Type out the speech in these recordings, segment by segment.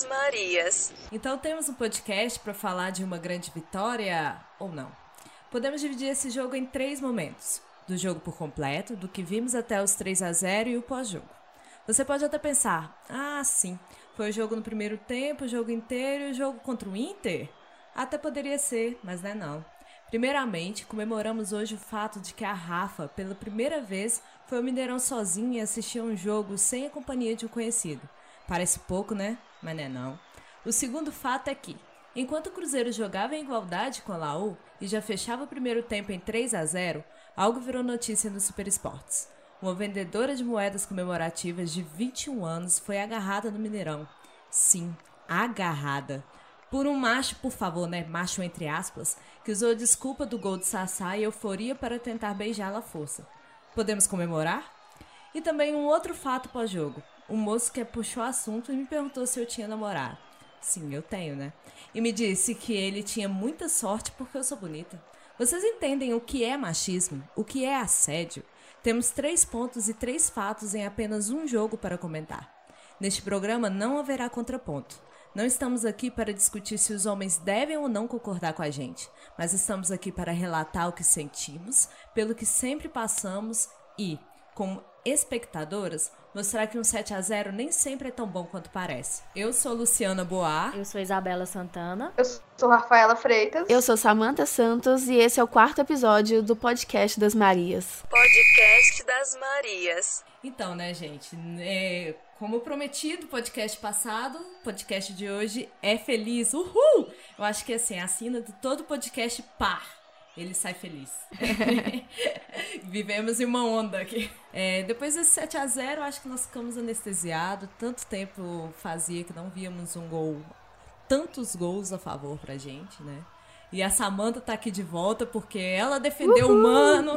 das Marias. Então temos um podcast para falar de uma grande vitória ou não? Podemos dividir esse jogo em três momentos: do jogo por completo, do que vimos até os 3 a 0 e o pós-jogo. Você pode até pensar: "Ah, sim, foi o jogo no primeiro tempo, o jogo inteiro e o jogo contra o Inter?" Até poderia ser, mas não é não. Primeiramente, comemoramos hoje o fato de que a Rafa, pela primeira vez, foi ao Mineirão sozinha e assistiu um jogo sem a companhia de um conhecido. Parece pouco, né? Mas não é não. O segundo fato é que, enquanto o Cruzeiro jogava em igualdade com a Laú e já fechava o primeiro tempo em 3 a 0, algo virou notícia no Super Esportes. Uma vendedora de moedas comemorativas de 21 anos foi agarrada no Mineirão. Sim, agarrada por um macho, por favor, né? Macho entre aspas, que usou desculpa do gol de Sassá e euforia para tentar beijá-la à força. Podemos comemorar? E também um outro fato pós-jogo. Um moço que puxou o assunto e me perguntou se eu tinha namorado. Sim, eu tenho, né? E me disse que ele tinha muita sorte porque eu sou bonita. Vocês entendem o que é machismo? O que é assédio? Temos três pontos e três fatos em apenas um jogo para comentar. Neste programa não haverá contraponto. Não estamos aqui para discutir se os homens devem ou não concordar com a gente, mas estamos aqui para relatar o que sentimos, pelo que sempre passamos e, como espectadoras, mostrar que um 7 a 0 nem sempre é tão bom quanto parece. Eu sou Luciana Boar. Eu sou Isabela Santana. Eu sou Rafaela Freitas. Eu sou Samantha Santos e esse é o quarto episódio do Podcast das Marias. Podcast das Marias. Então, né, gente? É, como prometido, podcast passado, podcast de hoje é feliz. Uhul! Eu acho que assim, assina de todo podcast par. Ele sai feliz. Vivemos em uma onda aqui. É, depois desse 7 a 0 acho que nós ficamos anestesiados. Tanto tempo fazia que não víamos um gol, tantos gols a favor pra gente, né? E a Samanta tá aqui de volta porque ela defendeu Uhul! o mano.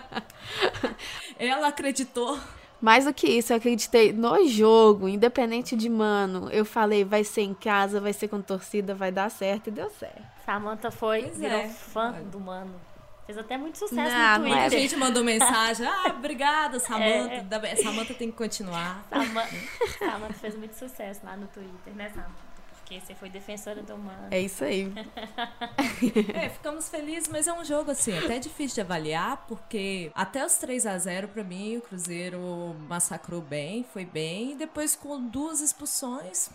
ela acreditou. Mais do que isso, eu acreditei no jogo, independente de mano. Eu falei, vai ser em casa, vai ser com torcida, vai dar certo e deu certo. Samantha foi, pois virou é. fã do mano. Fez até muito sucesso não, no Twitter. Muita gente mandou mensagem. Ah, obrigada, Samantha. É. Samantha tem que continuar. Samantha, Samantha fez muito sucesso lá no Twitter, né, Samantha? porque você foi defensora do humano. É isso aí. é, ficamos felizes, mas é um jogo assim, até difícil de avaliar, porque até os 3 a 0 para mim, o Cruzeiro massacrou bem, foi bem, e depois com duas expulsões,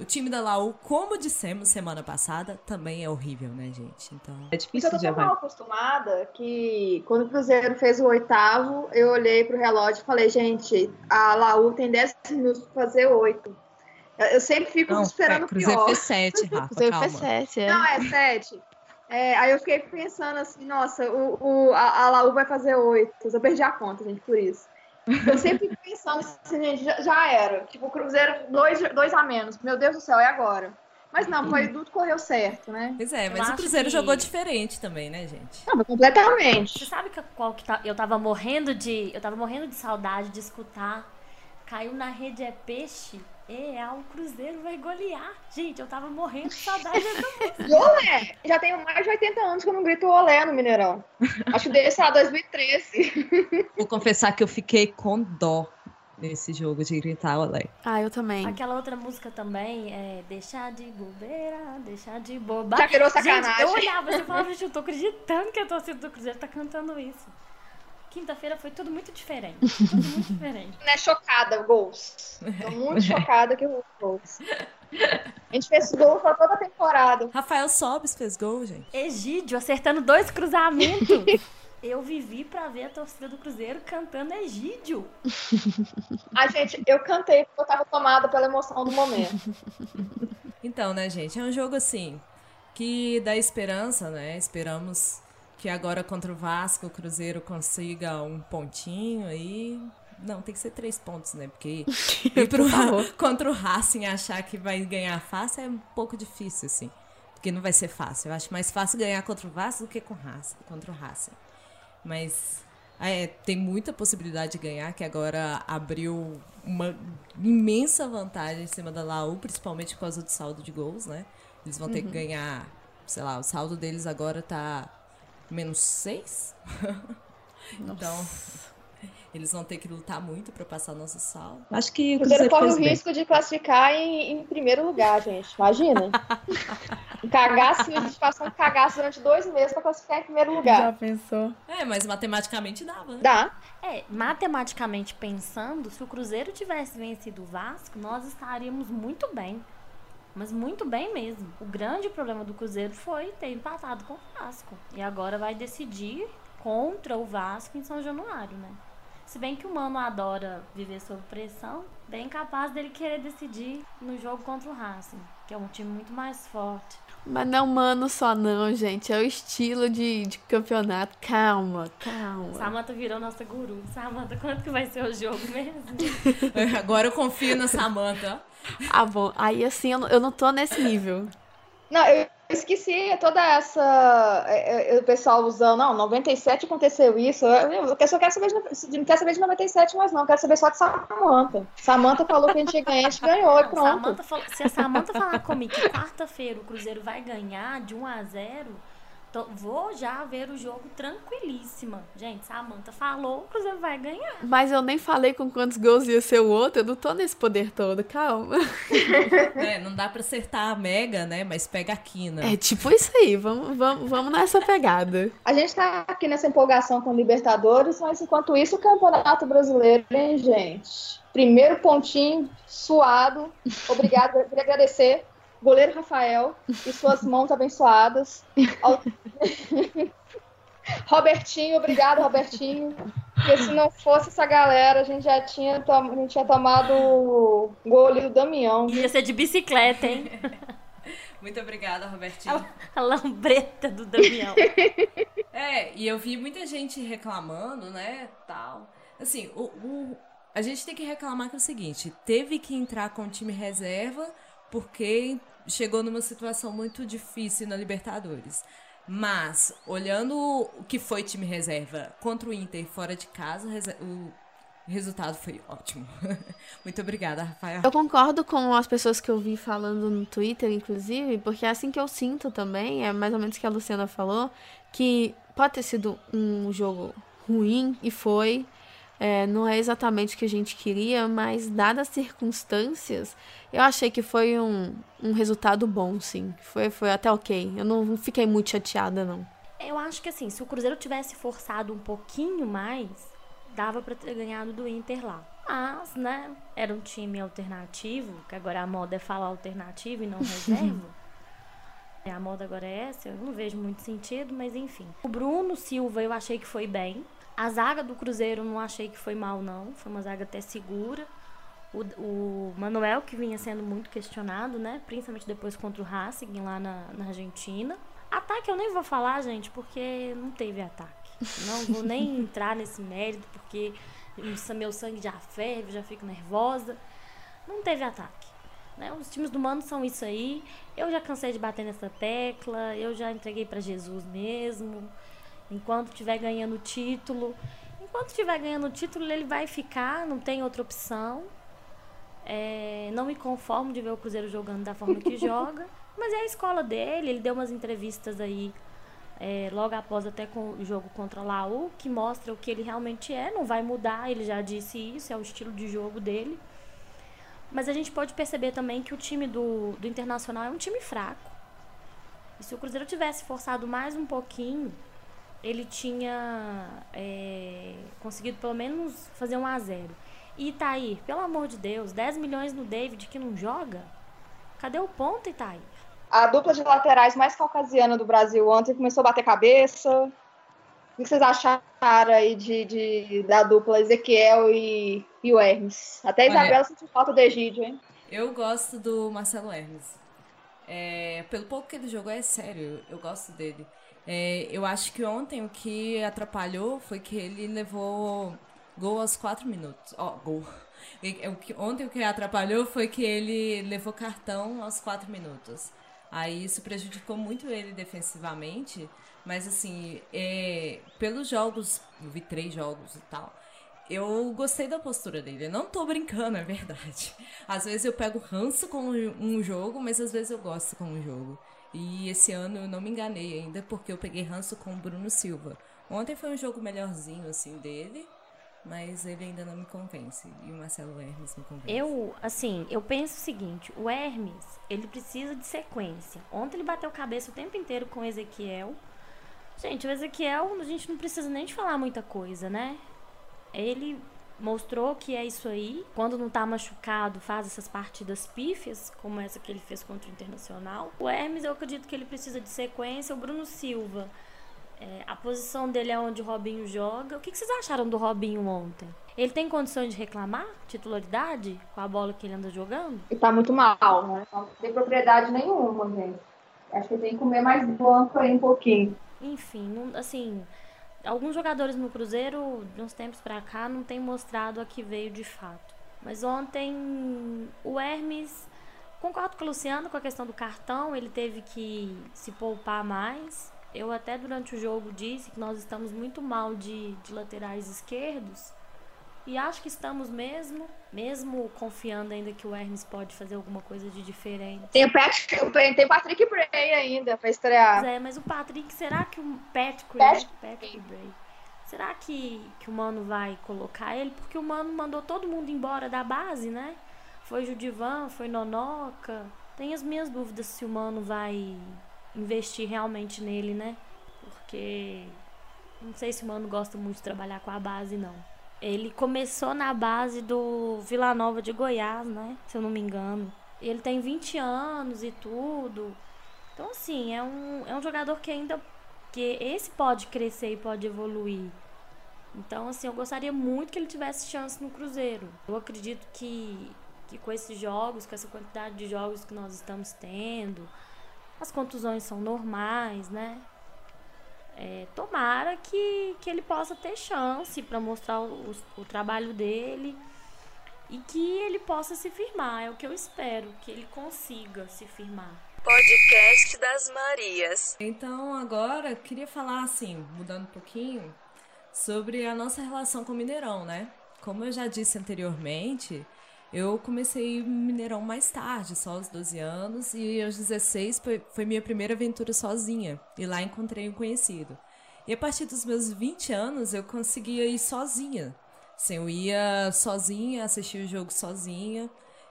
o time da Laú, como dissemos semana passada, também é horrível, né, gente? Então. É difícil eu tô tão mal acostumada que quando o Cruzeiro fez o oitavo, eu olhei pro relógio e falei, gente, a Laú tem 10 minutos pra fazer oito. Eu sempre fico não, esperando é, Cruzeiro pior. fez 7, Rafa, Cruzeiro calma. fez 7, é. Não, é 7. É, aí eu fiquei pensando assim, nossa, o, o, a, a Laú vai fazer 8. Eu perdi a conta, gente, por isso. Eu sempre fico pensando assim, gente, já, já era. Tipo, o Cruzeiro, dois, dois a menos. Meu Deus do céu, é agora. Mas não, foi, tudo correu certo, né? Pois é, mas eu o Cruzeiro que... jogou diferente também, né, gente? Não, completamente. Você sabe que, qual que tá, eu tava morrendo de. Eu tava morrendo de saudade de escutar. Caiu na rede é peixe é, o Cruzeiro vai golear. Gente, eu tava morrendo de saudade dessa música. Olé! Já tenho mais de 80 anos que eu não grito olé no Mineirão. Acho que desde, lá, 2013. Vou confessar que eu fiquei com dó nesse jogo de gritar olé. Ah, eu também. Aquela outra música também é Deixar de bobeira, deixar de boba. Já virou sacanagem. Gente, eu olhava e falava, gente, eu tô acreditando que a torcida do Cruzeiro tá cantando isso quinta-feira foi tudo muito diferente. Tudo muito diferente. Né, chocada, gols. Tô muito chocada que eu gols. A gente fez gol pra toda a temporada. Rafael Sobes fez gol, gente. Egídio acertando dois cruzamentos. Eu vivi pra ver a torcida do Cruzeiro cantando Egídio. A gente, eu cantei porque eu tava tomada pela emoção do momento. Então, né, gente, é um jogo assim que dá esperança, né? Esperamos que agora contra o Vasco o Cruzeiro consiga um pontinho aí. Não, tem que ser três pontos, né? Porque ir pro, contra o Racing achar que vai ganhar fácil é um pouco difícil, assim. Porque não vai ser fácil. Eu acho mais fácil ganhar contra o Vasco do que com Racing, contra o Racing. Mas é, tem muita possibilidade de ganhar, que agora abriu uma imensa vantagem em cima da Laú, principalmente por causa do saldo de gols, né? Eles vão ter uhum. que ganhar, sei lá, o saldo deles agora tá menos 6. então, Eles vão ter que lutar muito para passar nosso sal. Acho que O o Cruzeiro corre o bem. risco de classificar em, em primeiro lugar, gente. Imagina. um cagaço, a gente passou um cagaço durante dois meses pra classificar em primeiro Já lugar. pensou? É, mas matematicamente dava. né? Dá. É, matematicamente pensando, se o Cruzeiro tivesse vencido o Vasco, nós estaríamos muito bem. Mas muito bem mesmo. O grande problema do Cruzeiro foi ter empatado com o Vasco. E agora vai decidir contra o Vasco em São Januário, né? Se bem que o Mano adora viver sob pressão, bem capaz dele querer decidir no jogo contra o Racing, que é um time muito mais forte. Mas não, mano, só não, gente. É o estilo de, de campeonato. Calma, calma. Samanta virou nossa guru. Samanta, quanto que vai ser o jogo mesmo? Agora eu confio na Samantha. Ah, bom. Aí, assim, eu não, eu não tô nesse nível. Não, eu esqueci toda essa. é, é, O pessoal usando, não, 97 aconteceu isso. Eu, só quero saber de, não quero saber de 97 mais, não. Quero saber só de Samanta. Samanta falou que a gente ia ganhar, a gente ganhou, e pronto. Samantha se a Samanta falar comigo que quarta-feira o Cruzeiro vai ganhar de 1 a 0 tô- vou já ver o jogo tranquilíssima. Gente, Samanta falou, o Cruzeiro vai ganhar. Mas eu nem falei com quantos gols ia ser o outro. Eu não tô nesse poder todo. Calma. É, não dá pra acertar a Mega, né? Mas pega a quina. É tipo isso aí. Vamos, vamos, vamos nessa pegada. A gente tá aqui nessa empolgação com Libertadores, mas enquanto isso, o Campeonato Brasileiro, hein, gente? Primeiro pontinho, suado. Obrigado, queria agradecer. Goleiro Rafael e suas mãos abençoadas. Robertinho, obrigado, Robertinho. Porque se não fosse essa galera, a gente já tinha, a gente tinha tomado o gol ali do Damião. Ia ser de bicicleta, hein? Muito obrigada, Robertinho. A lambreta do Damião. É, e eu vi muita gente reclamando, né, tal. Assim, o, o- a gente tem que reclamar que é o seguinte, teve que entrar com o time reserva porque chegou numa situação muito difícil na Libertadores. Mas, olhando o que foi time reserva contra o Inter fora de casa, o resultado foi ótimo. Muito obrigada, Rafael. Eu concordo com as pessoas que eu vi falando no Twitter, inclusive, porque é assim que eu sinto também, é mais ou menos o que a Luciana falou, que pode ter sido um jogo ruim, e foi. É, não é exatamente o que a gente queria, mas dadas as circunstâncias, eu achei que foi um, um resultado bom, sim. Foi, foi até ok. Eu não fiquei muito chateada, não. Eu acho que assim, se o Cruzeiro tivesse forçado um pouquinho mais, dava pra ter ganhado do Inter lá. Mas, né, era um time alternativo, que agora a moda é falar alternativo e não reserva. É, a moda agora é essa, eu não vejo muito sentido, mas enfim. O Bruno Silva eu achei que foi bem. A zaga do Cruzeiro não achei que foi mal, não. Foi uma zaga até segura. O, o Manuel, que vinha sendo muito questionado, né? Principalmente depois contra o Racing lá na, na Argentina. Ataque eu nem vou falar, gente, porque não teve ataque. Não vou nem entrar nesse mérito, porque meu sangue já ferve, já fico nervosa. Não teve ataque. Né? Os times do Mano são isso aí. Eu já cansei de bater nessa tecla, eu já entreguei pra Jesus mesmo. Enquanto estiver ganhando o título. Enquanto estiver ganhando título, ele vai ficar, não tem outra opção. É, não me conformo de ver o Cruzeiro jogando da forma que joga. Mas é a escola dele, ele deu umas entrevistas aí é, logo após até com o jogo contra a Laú, que mostra o que ele realmente é, não vai mudar, ele já disse isso, é o estilo de jogo dele. Mas a gente pode perceber também que o time do, do Internacional é um time fraco. E se o Cruzeiro tivesse forçado mais um pouquinho, ele tinha é, conseguido pelo menos fazer um a 0 E Itair, pelo amor de Deus, 10 milhões no David que não joga? Cadê o ponto, Itair? A dupla de laterais mais caucasiana do Brasil ontem começou a bater cabeça. O que vocês acharam aí de, de- da dupla Ezequiel e, e o Hermes? Até a Olha- Isabela sentiu falta do Egídio, hein? Eu gosto do Marcelo Hermes. É, pelo pouco que ele jogou, é sério, eu gosto dele. É, eu acho que ontem o que atrapalhou foi que ele levou gol aos 4 minutos. Ó, gol. E- é, o que- Ontem o que atrapalhou foi que ele levou cartão aos 4 minutos. Aí isso prejudicou muito ele defensivamente. Mas assim, é, pelos jogos, eu vi três jogos e tal. Eu gostei da postura dele. Eu não tô brincando, é verdade. Às vezes eu pego ranço com um jogo, mas às vezes eu gosto com um jogo. E esse ano eu não me enganei ainda, porque eu peguei ranço com o Bruno Silva. Ontem foi um jogo melhorzinho, assim, dele. mas ele ainda não me convence. E o Marcelo Hermes me convence. Eu, assim, eu penso o seguinte: o Hermes, ele precisa de sequência. Ontem ele bateu cabeça o tempo inteiro com o Ezequiel. Gente, o Ezequiel, a gente não precisa nem de falar muita coisa, né? Ele mostrou que é isso aí. Quando não tá machucado, faz essas partidas pífias, como essa que ele fez contra o Internacional. O Hermes, eu acredito que ele precisa de sequência. O Bruno Silva, é, a posição dele é onde o Robinho joga. O que, que vocês acharam do Robinho ontem? Ele tem condições de reclamar titularidade com a bola que ele anda jogando? E tá muito mal, né? Não tem propriedade nenhuma, gente. Acho que tem que comer mais banco aí um pouquinho. Enfim, assim, alguns jogadores no Cruzeiro, de uns tempos pra cá, não tem mostrado a que veio de fato. Mas ontem o Hermes, concordo com o Luciano com a questão do cartão, ele teve que se poupar mais. Eu até durante o jogo disse que nós estamos muito mal de, de laterais esquerdos. E acho que estamos mesmo, mesmo confiando ainda que o Hermes pode fazer alguma coisa de diferente. Tem o, Patrick, tem o Patrick Bray ainda pra estrear. É, mas o Patrick, será que o Patrick, Patrick. Patrick Bray, será que, que o Mano vai colocar ele? Porque o Mano mandou todo mundo embora da base, né? Foi Judivan, foi Nonoca. Tenho as minhas dúvidas se o Mano vai investir realmente nele, né? Porque não sei se o Mano gosta muito de trabalhar com a base, não. Ele começou na base do Vila Nova de Goiás, né? Se eu não me engano. Ele tem 20 anos e tudo. Então, assim, é um, é um jogador que ainda. que esse pode crescer e pode evoluir. Então, assim, eu gostaria muito que ele tivesse chance no Cruzeiro. Eu acredito que, que com esses jogos, com essa quantidade de jogos que nós estamos tendo, as contusões são normais, né? É, tomara que, que ele possa ter chance para mostrar o, o, trabalho dele e que ele possa se firmar. É o que eu espero, que ele consiga se firmar. Podcast das Marias. Então, agora, eu queria falar, assim, mudando um pouquinho, sobre a nossa relação com o Mineirão, né? Como eu já disse anteriormente, eu comecei Mineirão mais tarde, só aos 12 anos, e aos 16 foi, foi minha primeira aventura sozinha. E lá encontrei um conhecido. E a partir dos meus 20 anos eu conseguia ir sozinha. Assim, eu ia sozinha, assistir o jogo sozinha.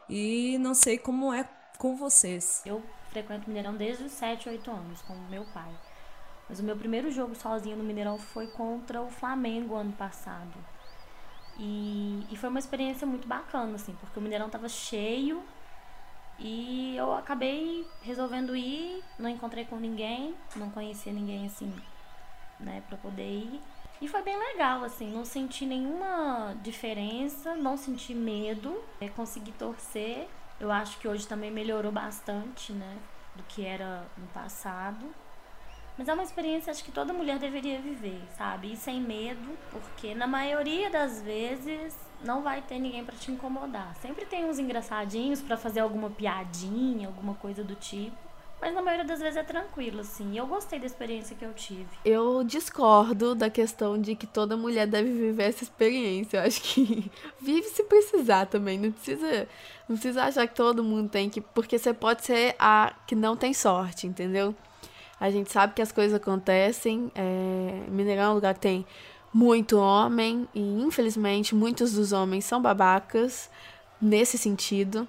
E não sei como é com vocês. Eu frequento Mineirão desde os 7, 8 anos, com meu pai. Mas o meu primeiro jogo sozinha no Mineirão foi contra o Flamengo ano passado. E, e foi uma experiência muito bacana, assim, porque o Mineirão tava cheio e eu acabei resolvendo ir, não encontrei com ninguém, não conhecia ninguém assim, né, pra poder ir. E foi bem legal, assim, não senti nenhuma diferença, não senti medo, é, consegui torcer. Eu acho que hoje também melhorou bastante, né, do que era no passado. Mas é uma experiência acho que toda mulher deveria viver, sabe? E sem medo, porque na maioria das vezes não vai ter ninguém para te incomodar. Sempre tem uns engraçadinhos para fazer alguma piadinha, alguma coisa do tipo. Mas na maioria das vezes é tranquilo, assim. Eu gostei da experiência que eu tive. Eu discordo da questão de que toda mulher deve viver essa experiência. Eu acho que vive se precisar também. Não precisa, não precisa achar que todo mundo tem que. Porque você pode ser a que não tem sorte, entendeu? A gente sabe que as coisas acontecem. É... Mineirão é um lugar que tem muito homem e, infelizmente, muitos dos homens são babacas nesse sentido.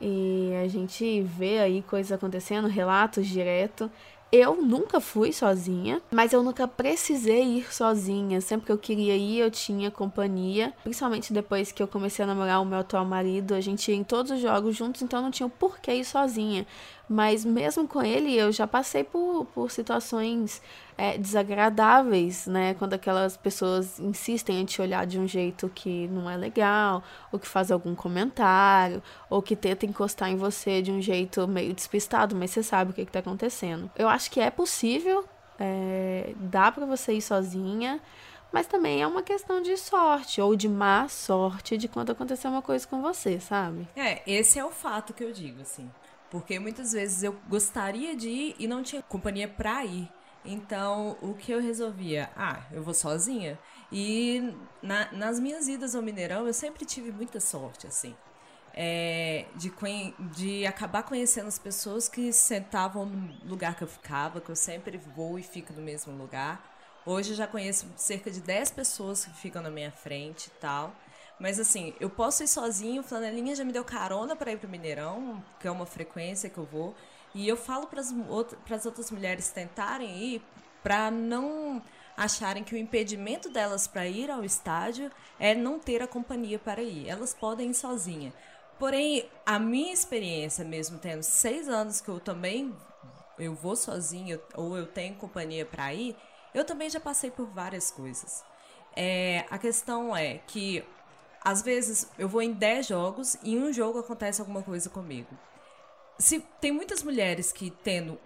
E a gente vê aí coisas acontecendo, relatos direto. Eu nunca fui sozinha, mas eu nunca precisei ir sozinha. Sempre que eu queria ir, eu tinha companhia. Principalmente depois que eu comecei a namorar o meu atual marido, a gente ia em todos os jogos juntos, então não tinha por que ir sozinha. Mas mesmo com ele, eu já passei por, por situações é, desagradáveis, né? Quando aquelas pessoas insistem em te olhar de um jeito que não é legal, ou que faz algum comentário, ou que tenta encostar em você de um jeito meio despistado, mas você sabe o que, está acontecendo. Eu acho que é possível, é, dá para você ir sozinha, mas também é uma questão de sorte, ou de má sorte de quando acontecer uma coisa com você, sabe? É, esse é o fato que eu digo, assim. Porque muitas vezes eu gostaria de ir e não tinha companhia pra ir. Então, o que eu resolvia? Ah, eu vou sozinha. E na, nas minhas idas ao Mineirão, eu sempre tive muita sorte, assim. É, de, de acabar conhecendo as pessoas que sentavam no lugar que eu ficava, que eu sempre vou e fico no mesmo lugar. Hoje eu já conheço cerca de 10 pessoas que ficam na minha frente e tal. Mas assim, eu posso ir sozinho, o Flanelinha já me deu carona para ir pro Mineirão, que é uma frequência que eu vou. E eu falo para as outras mulheres tentarem ir para não acharem que o impedimento delas para ir ao estádio é não ter a companhia para ir. Elas podem ir sozinha. Porém, a minha experiência, mesmo tendo seis anos que eu também eu vou sozinha ou eu tenho companhia para ir, eu também já passei por várias coisas. É, a questão é que às vezes eu vou em 10 jogos e em um jogo acontece alguma coisa comigo. Se tem muitas mulheres que tendo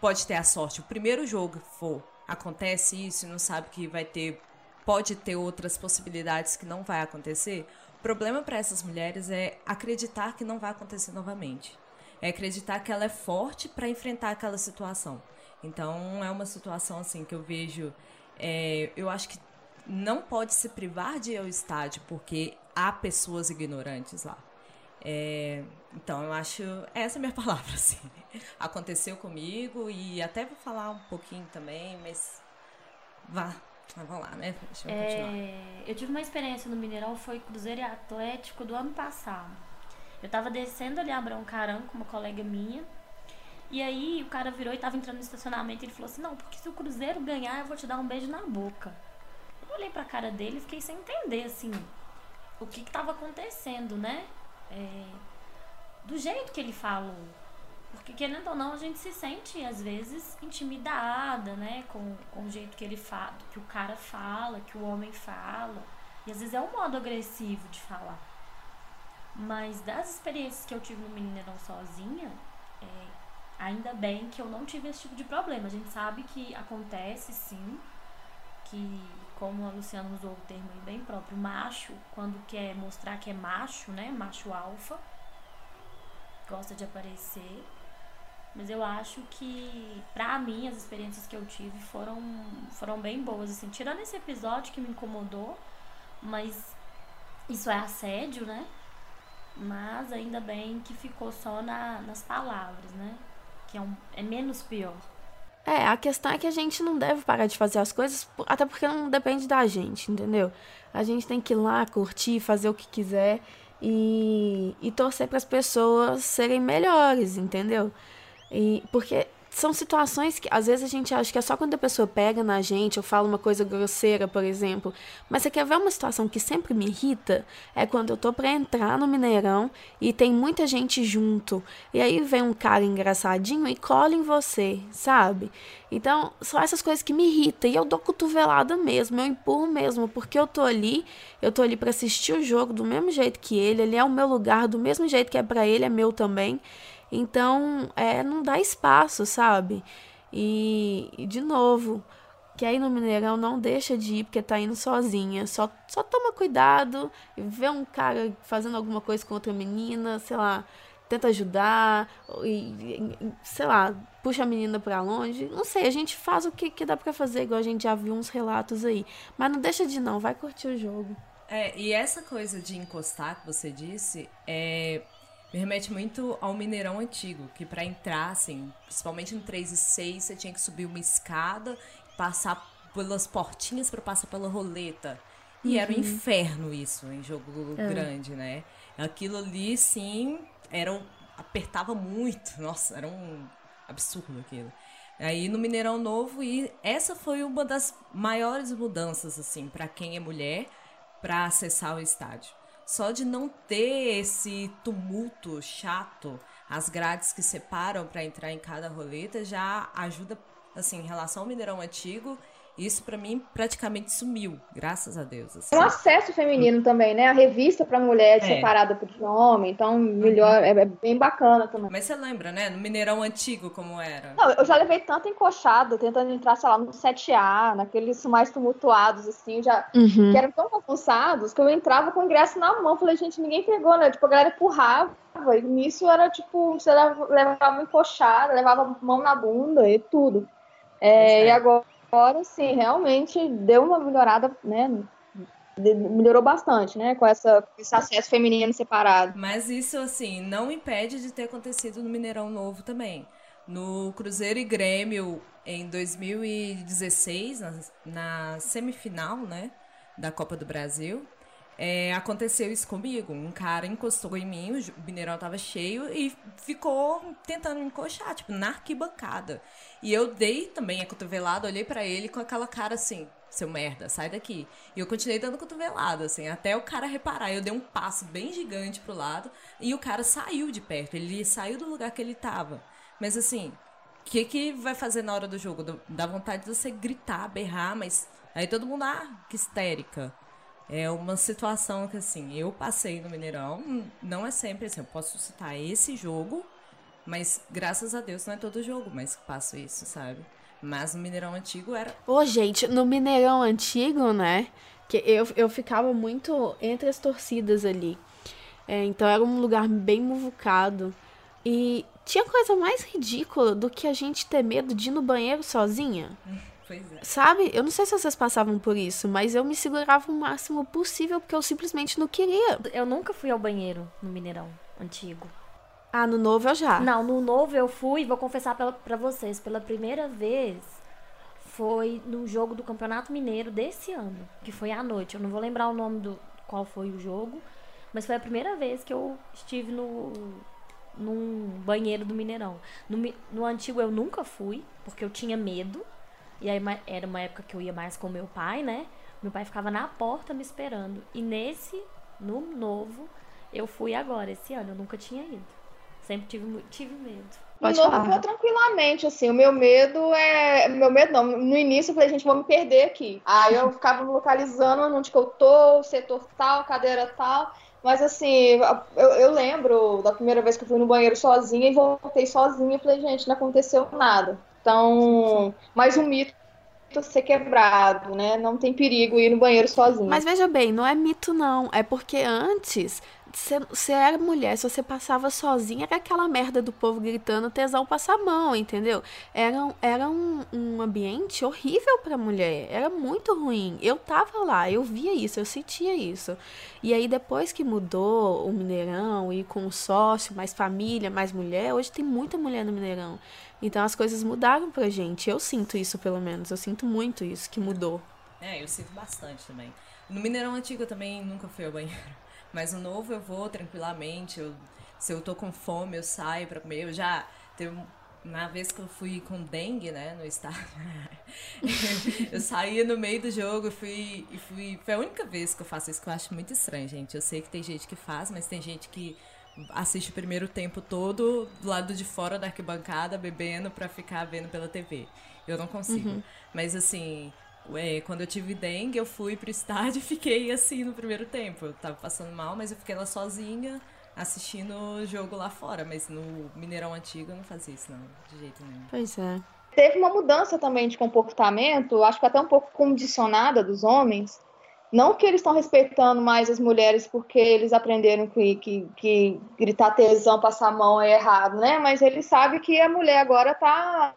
pode ter a sorte, o primeiro jogo for acontece isso não sabe que vai ter pode ter outras possibilidades que não vai acontecer. Problema para essas mulheres é acreditar que não vai acontecer novamente. É acreditar que ela é forte para enfrentar aquela situação. Então é uma situação assim que eu vejo. É, eu acho que não pode se privar de ir ao estádio porque há pessoas ignorantes lá. É, então eu acho essa é a minha palavra assim. Aconteceu comigo e até vou falar um pouquinho também, mas vá, vamos lá, né? Deixa eu é, continuar. Eu tive uma experiência no Mineirão, foi Cruzeiro e Atlético do ano passado. Eu tava descendo ali Abrão Caram com uma colega minha. E aí o cara virou e tava entrando no estacionamento e ele falou assim: Não, porque se o Cruzeiro ganhar, eu vou te dar um beijo na boca. Eu olhei pra cara dele e fiquei sem entender, assim, o que que tava acontecendo, né? É, do jeito que ele falou. Porque, querendo ou não, a gente se sente, às vezes, intimidada, né? Com, com o jeito que ele fala, que o cara fala, que o homem fala. E às vezes é um modo agressivo de falar. Mas das experiências que eu tive no Mineirão sozinha, é, ainda bem que eu não tive esse tipo de problema. A gente sabe que acontece sim, que como a Luciana usou o termo bem próprio, macho, quando quer mostrar que é macho, né? Macho alfa, gosta de aparecer. Mas eu acho que, pra mim, as experiências que eu tive foram, foram bem boas, assim. Tirando esse episódio que me incomodou, mas isso é assédio, né? Mas ainda bem que ficou só na, nas palavras, né? Que é, um, é menos pior. É, a questão é que a gente não deve parar de fazer as coisas, até porque não depende da gente, entendeu? A gente tem que ir lá, curtir, fazer o que quiser e, e torcer para as pessoas serem melhores, entendeu? E, porque são situações que às vezes a gente acha que é só quando a pessoa pega na gente ou fala uma coisa grosseira, por exemplo. Mas você quer ver uma situação que sempre me irrita? É quando eu tô pra entrar no Mineirão e tem muita gente junto. E aí vem um cara engraçadinho e cola em você, sabe? Então, são essas coisas que me irritam. E eu dou cotovelada mesmo, eu empurro mesmo, porque eu tô ali, eu tô ali para assistir o jogo do mesmo jeito que ele, ele é o meu lugar, do mesmo jeito que é para ele, é meu também. Então, é, não dá espaço, sabe? E, e, de novo, que aí no Mineirão não deixa de ir porque tá indo sozinha. Só, só toma cuidado, vê um cara fazendo alguma coisa com outra menina, sei lá, tenta ajudar, e, sei lá, puxa a menina pra longe. Não sei, a gente faz o que, que dá pra fazer, igual a gente já viu uns relatos aí. Mas não deixa de não, vai curtir o jogo. É, e essa coisa de encostar que você disse, é, me remete muito ao Mineirão antigo, que para entrar, assim, principalmente no 3 e 6, você tinha que subir uma escada, passar pelas portinhas para passar pela roleta. E uhum. era um uhum. inferno isso em jogo é. grande, né? Aquilo ali, sim, era um, apertava muito. Nossa, era um absurdo aquilo. Aí no Mineirão Novo e essa foi uma das maiores mudanças assim para quem é mulher para acessar o estádio. Só de não ter esse tumulto chato, as grades que separam para entrar em cada roleta já ajuda, assim, em relação ao Mineirão Antigo, isso para mim praticamente sumiu, graças a Deus. Assim. Um acesso feminino também, né? A revista para mulher é. separada para homem, então melhor, uhum. é, bem bacana também. Mas você lembra, né? No Mineirão antigo como era? Não, eu já levei tanto encoxado, tentando entrar, sei lá, no 7A, naqueles mais tumultuados, assim, já uhum. que eram tão bagunçados que eu entrava com o ingresso na mão. Falei, gente, ninguém pegou, né? Tipo, a galera empurrava. E nisso era tipo, você levava encoxada, levava mão na bunda e tudo. É, é. E agora Agora sim, realmente deu uma melhorada, né? Melhorou bastante, né? Com essa, esse acesso feminino separado. Mas isso, assim, não impede de ter acontecido no Mineirão Novo também. No Cruzeiro e Grêmio em 2016, na, na semifinal, né, da Copa do Brasil, é, aconteceu isso comigo. Um cara encostou em mim, o Mineirão tava cheio e ficou tentando me encoxar, tipo, na arquibancada. E eu dei também a cotovelada, olhei para ele com aquela cara assim, seu merda, sai daqui. E eu continuei dando cotovelada, assim, até o cara reparar. Eu dei um passo bem gigante pro lado e o cara saiu de perto, ele saiu do lugar que ele tava. Mas assim, o que, que vai fazer na hora do jogo? Dá vontade de você gritar, berrar, mas aí todo mundo, ah, que histérica. É uma situação que, assim, eu passei no Mineirão, não é sempre assim, eu posso citar esse jogo, mas graças a Deus não é todo jogo, mas passo isso, sabe? Mas no Mineirão Antigo era. Ô, gente, no Mineirão Antigo, né? Que eu, eu ficava muito entre as torcidas ali. É, então era um lugar bem muvucado. E tinha coisa mais ridícula do que a gente ter medo de ir no banheiro sozinha. Pois é. Sabe? Eu não sei se vocês passavam por isso, mas eu me segurava o máximo possível porque eu simplesmente não queria. Eu nunca fui ao banheiro no Mineirão antigo. Ah, no novo eu já. Não, no novo eu fui, vou confessar pra, pra vocês, pela primeira vez foi no jogo do Campeonato Mineiro desse ano, que foi à noite. Eu não vou lembrar o nome do qual foi o jogo, mas foi a primeira vez que eu estive no num banheiro do Mineirão. No, no antigo eu nunca fui, porque eu tinha medo. E aí era uma época que eu ia mais com meu pai, né? Meu pai ficava na porta me esperando. E nesse, no novo, eu fui agora, esse ano. Eu nunca tinha ido. Sempre tive, tive medo. No novo vou tranquilamente, assim. O meu medo é. Meu medo não. No início eu falei, gente, vou me perder aqui. Aí eu ficava me localizando onde que eu tô, setor tal, cadeira tal. Mas assim, eu, eu, lembro da primeira vez que eu fui no banheiro sozinha e voltei sozinha e falei, gente, não aconteceu nada. Então, mais um mito ser quebrado, né? Não tem perigo ir no banheiro sozinho. Mas veja bem, não é mito não, é porque antes você era mulher, se você passava sozinha, era aquela merda do povo gritando tesão passar a mão, entendeu? Era, era um, um ambiente horrível pra mulher, era muito ruim. Eu tava lá, eu via isso, eu sentia isso. E aí depois que mudou o Mineirão e com o sócio, mais família, mais mulher, hoje tem muita mulher no Mineirão. Então as coisas mudaram pra gente. Eu sinto isso, pelo menos. Eu sinto muito isso, que mudou. É, eu sinto bastante também. No Mineirão Antigo eu também nunca fui ao banheiro. Mas no novo eu vou tranquilamente. Eu, se eu tô com fome, eu saio pra comer. Eu já. Teve uma vez que eu fui com dengue, né, no estádio. eu saía no meio do jogo fui, e fui. Foi a única vez que eu faço isso que eu acho muito estranho, gente. Eu sei que tem gente que faz, mas tem gente que assiste o primeiro tempo todo do lado de fora da arquibancada, bebendo para ficar vendo pela TV. Eu não consigo. Uhum. Mas assim, é, quando eu tive dengue, eu fui pro estádio e fiquei assim no primeiro tempo. Eu tava passando mal, mas eu fiquei lá sozinha assistindo o jogo lá fora. Mas no Mineirão Antigo eu não fazia isso, não, de jeito nenhum. Pois é. Teve uma mudança também de comportamento, acho que até um pouco condicionada dos homens, não que eles estão respeitando mais as mulheres porque eles aprenderam que, que, que, gritar tesão, passar a mão é errado, né? Mas eles sabem que a mulher agora tá,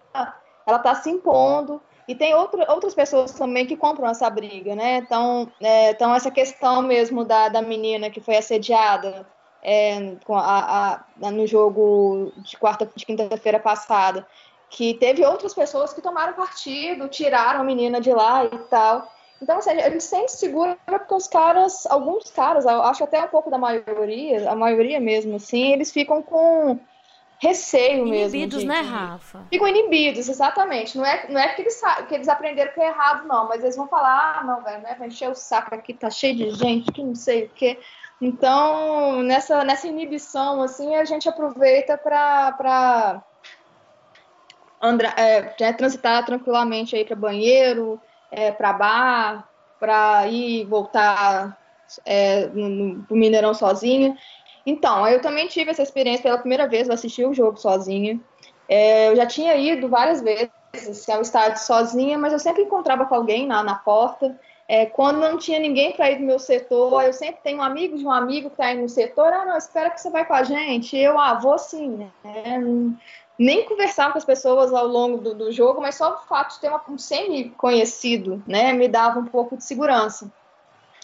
ela tá se impondo. E tem outro, outras pessoas também que compram essa briga, né? Então, é, então essa questão mesmo da, da menina que foi assediada é, a, a, no jogo de quarta de quinta-feira passada, que teve outras pessoas que tomaram partido, tiraram a menina de lá e tal. Então, assim, a gente sente segura porque os caras, alguns caras, acho até um pouco da maioria, a maioria mesmo, assim, eles ficam com receio inibidos, mesmo. Inibidos, né, Rafa? Ficam inibidos, exatamente. Não é, não é que, eles, que eles aprenderam que é errado, não, mas eles vão falar, ah, não, velho, né, vai encher o saco aqui, tá cheio de gente, que não sei o quê. Então, nessa, nessa inibição, assim, a gente aproveita para é, é, transitar tranquilamente aí para banheiro, é, para bar, para ir voltar é, no, Mineirão sozinha. Então, eu também tive essa experiência pela primeira vez, eu assisti o jogo sozinha. É, eu já tinha ido várias vezes ao estádio sozinha, mas eu sempre encontrava com alguém na, na porta. É, quando não tinha ninguém para ir do meu setor, eu sempre tenho um amigo de um amigo que está aí no setor. Ah, não, espera que você vai com a gente. Eu, ah, vou sim. Né? Nem conversar com as pessoas ao longo do, do jogo, mas só o fato de ter uma, um semi-conhecido, né, me dava um pouco de segurança.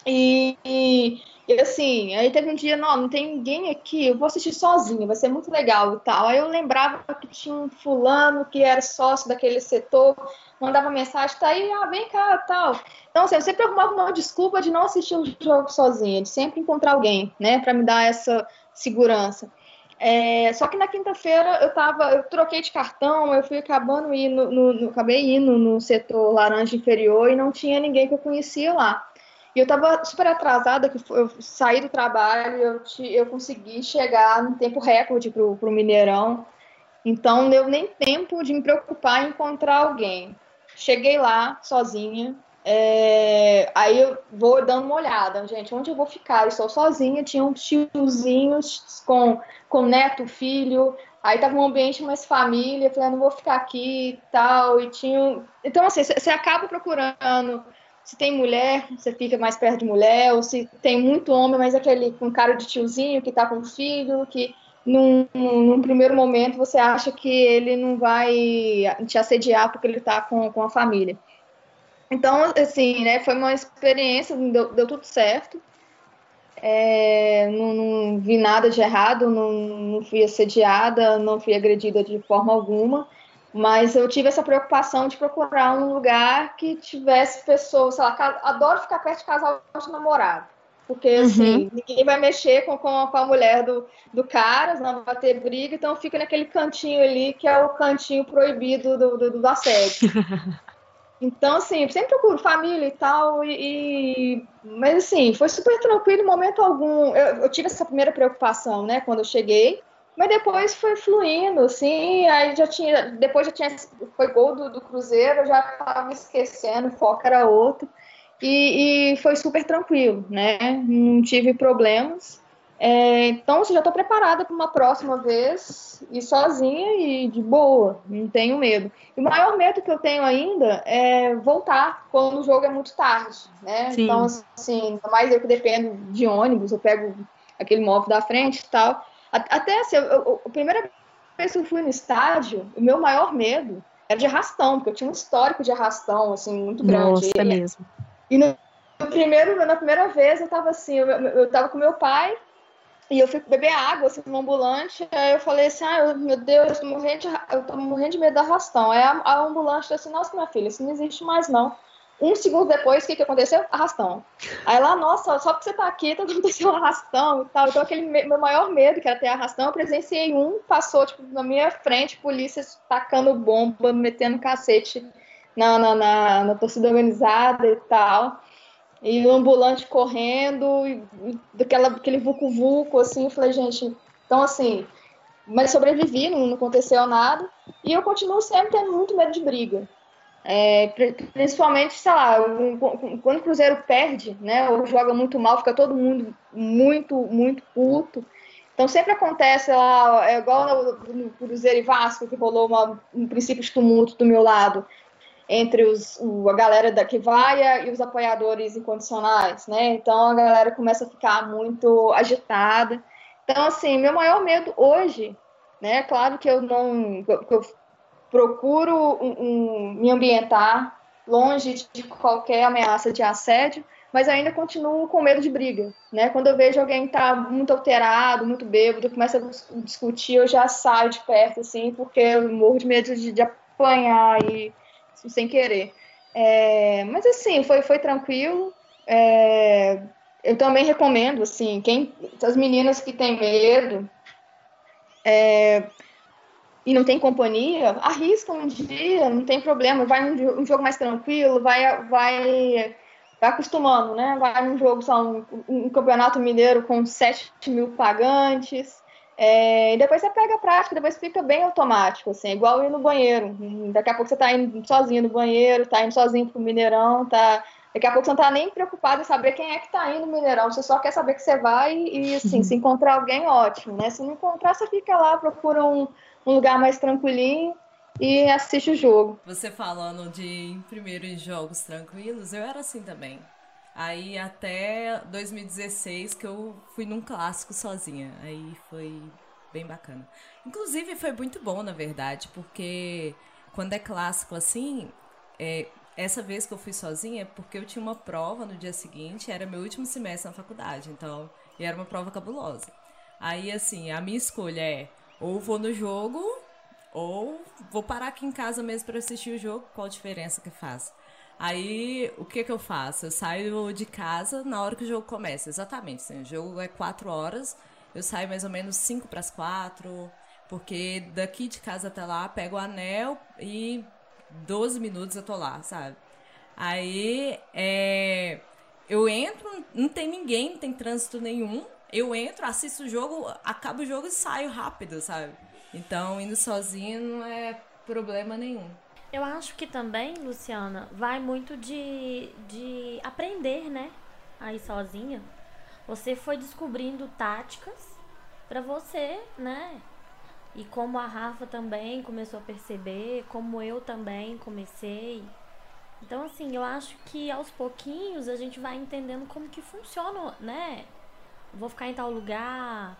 E, e, assim, aí teve um dia, não, não tem ninguém aqui, eu vou assistir sozinho, vai ser muito legal e tal. Aí eu lembrava que tinha um fulano que era sócio daquele setor, mandava mensagem, tá aí, ah, vem cá tal. Então, assim, eu sempre arrumava uma desculpa de não assistir o jogo sozinha, de sempre encontrar alguém, né, para me dar essa segurança. É, só que na quinta-feira eu tava, eu troquei de cartão, eu fui acabando indo, no, no, acabei indo no setor laranja inferior e não tinha ninguém que eu conhecia lá. E eu tava super atrasada, que eu saí do trabalho, eu, te, eu consegui chegar no tempo recorde pro, pro Mineirão. Então deu nem tempo de me preocupar em encontrar alguém. Cheguei lá sozinha, é, aí eu vou dando uma olhada, gente, onde eu vou ficar? Eu estou sozinha, tinha uns tiozinhos com, com neto, filho, aí tava um ambiente mais família, falei, ah, não vou ficar aqui e tal, e tinha... Então, assim, você acaba procurando, se tem mulher, você fica mais perto de mulher, ou se tem muito homem, mas aquele com cara de tiozinho que tá com filho, que num, num, primeiro momento você acha que ele não vai te assediar porque ele tá com, com a família. Então, assim, né, foi uma experiência, deu, deu tudo certo. É, não, não, vi nada de errado, não, não fui assediada, não fui agredida de forma alguma, mas eu tive essa preocupação de procurar um lugar que tivesse pessoas, sei lá, adoro ficar perto de casal de namorado, porque assim, uhum. ninguém vai mexer com, com, com, a mulher do, do cara, não vai ter briga, então fica naquele cantinho ali que é o cantinho proibido do, do, do assédio. Então, assim, sempre procuro família e tal, e, e... mas assim, foi super tranquilo em momento algum. Eu, eu, tive essa primeira preocupação, né, quando eu cheguei, mas depois foi fluindo, assim, aí já tinha, depois já tinha, foi gol do, do Cruzeiro, eu já estava esquecendo, o foco era outro, e, e foi super tranquilo, né, não tive problemas. É, então, assim, já estou preparada para uma próxima vez, e sozinha e de boa, não tenho medo. E o maior medo que eu tenho ainda é voltar quando o jogo é muito tarde, né? Sim. Então, assim, mais eu que dependo de ônibus, eu pego aquele móvel da frente e tal. Até assim, eu, eu, a primeira vez que eu fui no estádio, o meu maior medo era de arrastão, porque eu tinha um histórico de arrastão, assim, muito grande. Nossa, é mesmo. E no, no primeiro, na primeira vez, eu tava assim, eu, eu tava com meu pai, e eu fui beber água, assim, no ambulante. Aí eu falei assim: ah, meu Deus, eu tô morrendo de, eu tô morrendo de medo da arrastão. Aí a, a ambulante disse assim: nossa, minha filha, isso não existe mais, não. Um segundo depois, o que, que aconteceu? Arrastão. Aí lá, nossa, só porque você tá aqui, tá acontecendo arrastão e tal. Então, aquele meu maior medo, que era ter arrastão, eu presenciei um, passou, tipo, na minha frente, polícia tacando bomba, metendo cacete na, na, na, na torcida organizada e tal e o ambulante correndo, e, daquela, aquele vucu-vucu, assim, eu falei, gente, então assim, mas sobrevivi, não, não aconteceu nada, e eu continuo sempre tendo muito medo de briga. É, principalmente, sei lá, quando o Cruzeiro perde, né, ou joga muito mal, fica todo mundo muito, muito puto. Então sempre acontece lá, é igual no, no Cruzeiro e Vasco, que rolou uma, um princípio de tumulto do meu lado entre os, a galera da que vai e os apoiadores incondicionais, né? Então a galera começa a ficar muito agitada. Então, assim, meu maior medo hoje, né? Claro que eu não. Que eu procuro um, um, me ambientar longe de qualquer ameaça de assédio, mas ainda continuo com medo de briga, né? Quando eu vejo alguém tá muito alterado, muito bêbado, começa a discutir, eu já saio de perto, assim, porque eu morro de medo de, de apanhar e sem querer. É, mas assim, foi, foi tranquilo. É, eu também recomendo, assim, quem, as meninas que têm medo é, e não tem companhia, arrisca um dia, não tem problema, vai um, um jogo mais tranquilo, vai, vai, vai acostumando, né? Vai num jogo, só um, um campeonato mineiro com 7 mil pagantes, é, e depois você pega a prática, depois fica bem automático, assim, igual ir no banheiro. Daqui a pouco você tá indo sozinho no banheiro, tá indo sozinho pro Mineirão, tá. Daqui a pouco você não tá nem preocupado em saber quem é que tá indo no Mineirão, você só quer saber que você vai e, assim, se encontrar alguém, ótimo, né? Se não encontrar, você fica lá, procura um, um lugar mais tranquilinho e assiste o jogo. Você falando de primeiro em jogos tranquilos, eu era assim também. Aí até 2016 que eu fui num clássico sozinha. Aí foi bem bacana. Inclusive foi muito bom, na verdade, porque quando é clássico assim, é, essa vez que eu fui sozinha é porque eu tinha uma prova no dia seguinte, era meu último semestre na faculdade, então, e era uma prova cabulosa. Aí, assim, a minha escolha é ou vou no jogo ou vou parar aqui em casa mesmo para assistir o jogo, qual a diferença que faz? Aí, o que que eu faço? Eu saio de casa na hora que o jogo começa, exatamente. Assim, o jogo é 4 horas, eu saio mais ou menos 5 para as 4, porque daqui de casa até lá, pego o anel e 12 minutos eu tô lá, sabe? Aí, é, eu entro, não tem ninguém, não tem trânsito nenhum. Eu entro, assisto o jogo, acabo o jogo e saio rápido, sabe? Então, indo sozinho não é problema nenhum. Eu acho que também, Luciana, vai muito de, de aprender, né? Aí sozinha. Você foi descobrindo táticas para você, né? E como a Rafa também começou a perceber, como eu também comecei. Então, assim, eu acho que aos pouquinhos a gente vai entendendo como que funciona, né? Vou ficar em tal lugar,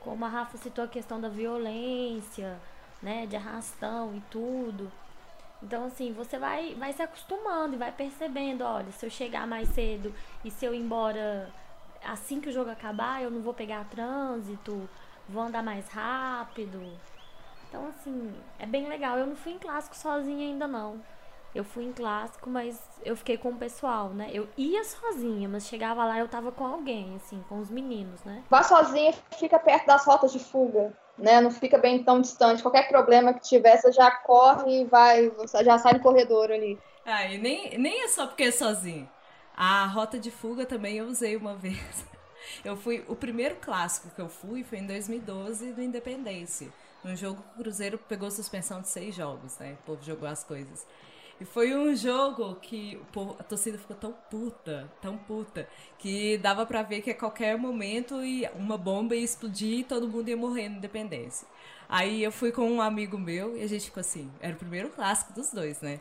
como a Rafa citou a questão da violência, né? De arrastão e tudo. Então, assim, você vai, vai se acostumando e vai percebendo, olha, se eu chegar mais cedo e se eu ir embora assim que o jogo acabar, eu não vou pegar trânsito, vou andar mais rápido. Então, assim, é bem legal. Eu não fui em clássico sozinha ainda não. Eu fui em clássico, mas eu fiquei com o pessoal, né? Eu ia sozinha, mas chegava lá eu tava com alguém, assim, com os meninos, né? Vá sozinha, fica perto das rotas de fuga, né? Não fica bem tão distante. Qualquer problema que tiver, você já corre e vai, já sai no corredor ali. Ah, e nem, nem é só porque é sozinho. A rota de fuga também eu usei uma vez. Eu fui. O primeiro clássico que eu fui foi em 2012 do Independência. Um jogo que o Cruzeiro pegou suspensão de seis jogos, né? O povo jogou as coisas. E foi um jogo que povo, a torcida ficou tão puta, tão puta, que dava para ver que a qualquer momento uma bomba ia explodir e todo mundo ia morrer na Independência. Aí eu fui com um amigo meu e a gente ficou assim, era o primeiro clássico dos dois, né?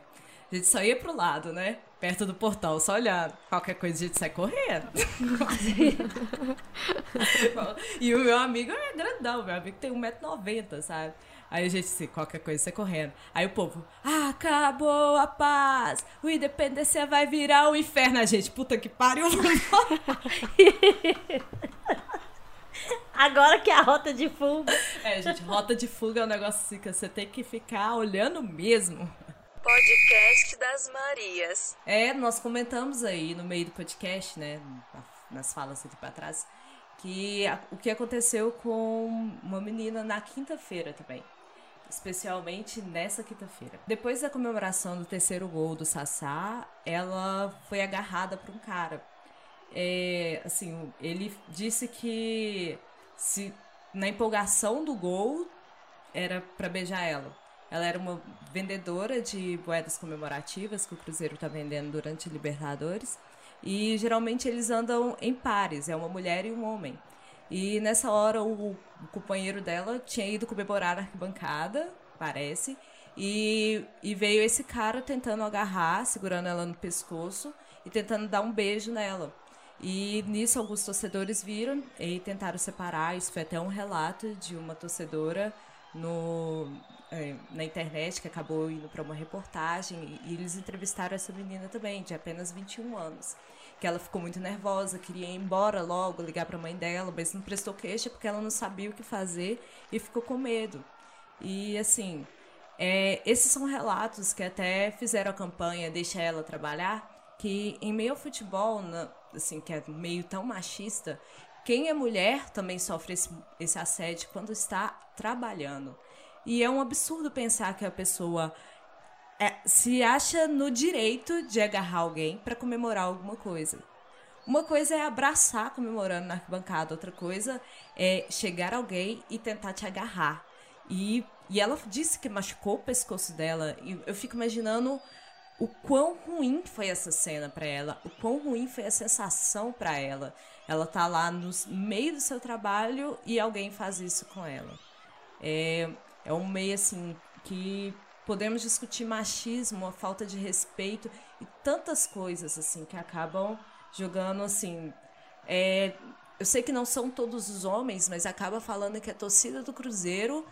A gente só ia pro lado, né? Perto do portal, só olhar. Qualquer coisa a gente sai correndo. e o meu amigo é grandão, meu amigo tem 1,90m, sabe? Aí a gente, assim, qualquer coisa, sai correndo. Aí o povo, acabou a paz, o Independência vai virar o inferno. A gente, puta que pariu. Agora que é a rota de fuga. É, gente, rota de fuga é um negócio assim que você tem que ficar olhando mesmo. Podcast das Marias. É, nós comentamos aí no meio do podcast, né, nas falas aqui para trás, que a, o que aconteceu com uma menina na quinta-feira também. Especialmente nessa quinta-feira. Depois da comemoração do terceiro gol do Sassá, ela foi agarrada por um cara. É, assim, ele disse que se na empolgação do gol era para beijar ela. Ela era uma vendedora de moedas comemorativas que o Cruzeiro está vendendo durante Libertadores. E geralmente eles andam em pares, é uma mulher e um homem. E nessa hora o, o companheiro dela tinha ido comemorar a arquibancada, parece, e, e veio esse cara tentando agarrar, segurando ela no pescoço e tentando dar um beijo nela. E nisso alguns torcedores viram e tentaram separar. Isso foi até um relato de uma torcedora no, é, na internet que acabou indo para uma reportagem e, eles entrevistaram essa menina também, de apenas 21 anos. Que ela ficou muito nervosa, queria ir embora logo, ligar para a mãe dela, mas não prestou queixa porque ela não sabia o que fazer e ficou com medo. E assim, é, esses são relatos que até fizeram a campanha Deixa Ela Trabalhar, que em meio ao futebol, na, assim, que é meio tão machista, quem é mulher também sofre esse, esse assédio quando está trabalhando. E é um absurdo pensar que a pessoa é, se acha no direito de agarrar alguém para comemorar alguma coisa. Uma coisa é abraçar comemorando na arquibancada, outra coisa é chegar alguém e tentar te agarrar. E, e ela disse que machucou o pescoço dela. E eu fico imaginando o quão ruim foi essa cena para ela, o quão ruim foi a sensação para ela. Ela tá lá no meio do seu trabalho e alguém faz isso com ela. É, é um meio assim que podemos discutir machismo, a falta de respeito e tantas coisas assim que acabam jogando assim. É, eu sei que não são todos os homens, mas acaba falando que a torcida do Cruzeiro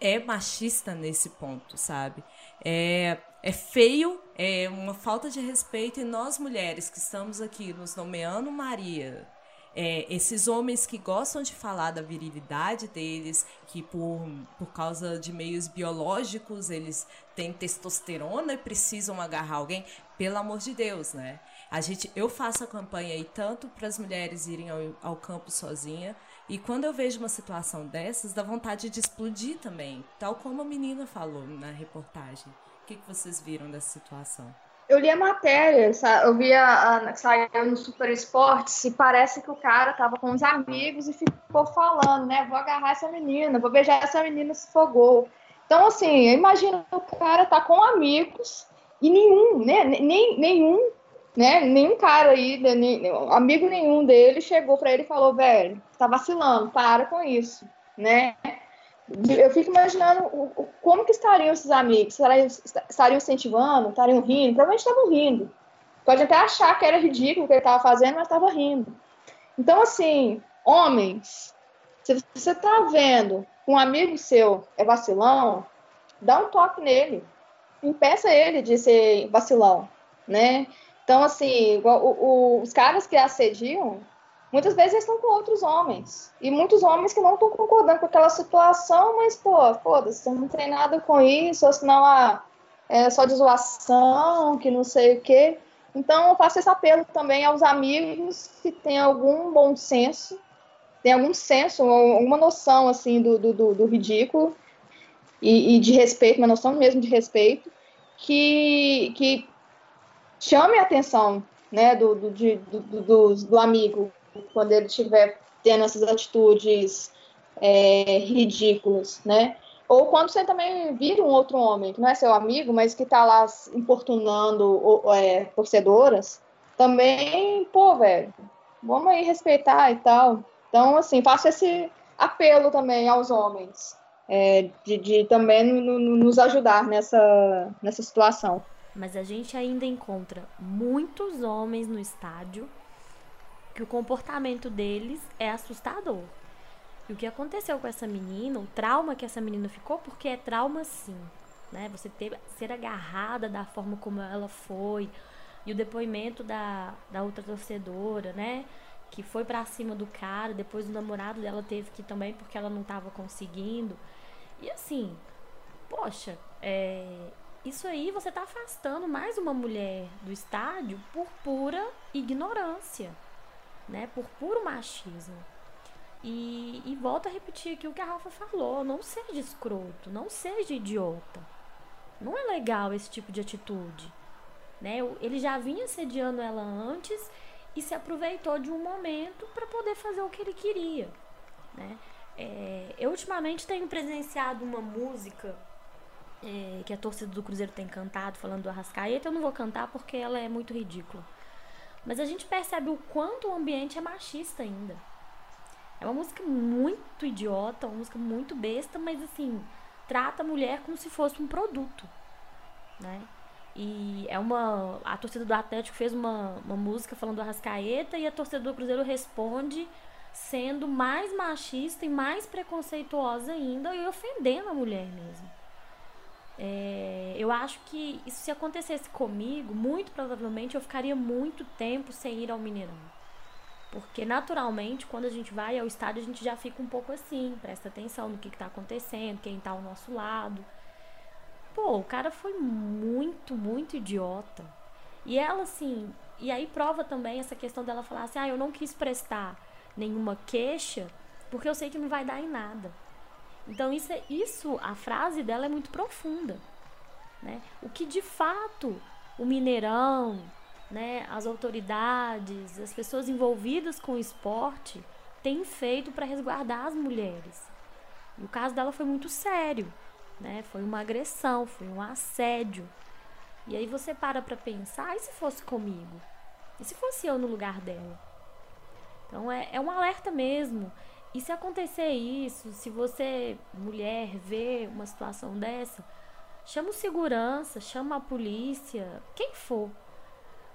é machista nesse ponto, sabe? É, é feio, é uma falta de respeito e nós mulheres que estamos aqui nos nomeando Maria, é, esses homens que gostam de falar da virilidade deles, que por, por causa de meios biológicos eles têm testosterona e precisam agarrar alguém, pelo amor de Deus, né? A gente, eu faço a campanha aí tanto para as mulheres irem ao, ao campo sozinha, e quando eu vejo uma situação dessas, dá vontade de explodir também, tal como a menina falou na reportagem que, que vocês viram dessa situação? Eu li a matéria, eu vi a, a saiu no Super Esportes e parece que o cara tava com os amigos e ficou falando, né? Vou agarrar essa menina, vou beijar essa menina se for gol. Então, assim, imagina o cara tá com amigos e nenhum, né? Nem, nenhum, né? Nenhum cara aí, nem, amigo nenhum dele chegou para ele e falou, velho, tá vacilando, para com isso, né? Eu fico imaginando o, como que estariam esses amigos, estariam, estariam incentivando, estariam rindo, provavelmente estavam rindo. Pode até achar que era ridículo o que ele estava fazendo, mas estava rindo. Então, assim, homens, se você está vendo um amigo seu é vacilão, dá um toque nele, impeça ele de ser vacilão, né? Então, assim, o, o, os caras que assediam, muitas vezes eles estão com outros homens. E muitos homens que não estão concordando com aquela situação, mas, pô, foda-se, não tem nada com isso, ou senão ah, é só de zoação, que não sei o quê. Então, eu faço esse apelo também aos amigos que têm algum bom senso, tem algum senso, alguma noção, assim, do, do, do ridículo e, e, de respeito, uma noção mesmo de respeito, que, que chame a atenção, né, do, do, de, do, do, do amigo, quando ele estiver tendo essas atitudes é, ridículas, né? Ou quando você também vira um outro homem, que não é seu amigo, mas que tá lá importunando é, torcedoras, também, pô, velho, vamos aí respeitar e tal. Então, assim, faço esse apelo também aos homens, é, de, de, também nos ajudar nessa, nessa situação. Mas a gente ainda encontra muitos homens no estádio que o comportamento deles é assustador. E o que aconteceu com essa menina, o trauma que essa menina ficou, porque é trauma sim, né? Você ter, ser agarrada da forma como ela foi, e o depoimento da, da outra torcedora, né? Que foi para cima do cara, depois o namorado dela teve que ir também porque ela não estava conseguindo. E assim, poxa, é, isso aí você tá afastando mais uma mulher do estádio por pura ignorância né? Por puro machismo. E, e volto a repetir aqui o que a Rafa falou: não seja escroto, não seja idiota. Não é legal esse tipo de atitude. Né? Ele já vinha sediando ela antes e se aproveitou de um momento para poder fazer o que ele queria. Né? É, eu ultimamente tenho presenciado uma música é, que a torcida do Cruzeiro tem cantado, falando do Arrascaeta. Eu não vou cantar porque ela é muito ridícula. Mas a gente percebe o quanto o ambiente é machista ainda. É uma música muito idiota, uma música muito besta, mas assim, trata a mulher como se fosse um produto, né? E é uma. A torcida do Atlético fez uma, uma música falando do Arrascaeta e a torcida do Cruzeiro responde sendo mais machista e mais preconceituosa ainda e ofendendo a mulher mesmo. É, eu acho que isso se acontecesse comigo, muito provavelmente eu ficaria muito tempo sem ir ao Mineirão. Porque naturalmente, quando a gente vai ao estádio, a gente já fica um pouco assim, presta atenção no que está acontecendo, quem está ao nosso lado. Pô, o cara foi muito, muito idiota. E ela, assim, e aí prova também essa questão dela falar assim: ah, eu não quis prestar nenhuma queixa, porque eu sei que não vai dar em nada. Então isso, é, isso, a frase dela é muito profunda, né? O que de fato o Mineirão, né, as autoridades, as pessoas envolvidas com o esporte têm feito para resguardar as mulheres. E o caso dela foi muito sério, né? Foi uma agressão, foi um assédio. E aí você para para pensar, e se fosse comigo? E se fosse eu no lugar dela? Então é, é um alerta mesmo. E se acontecer isso, se você, mulher, vê uma situação dessa, chama o segurança, chama a polícia, quem for.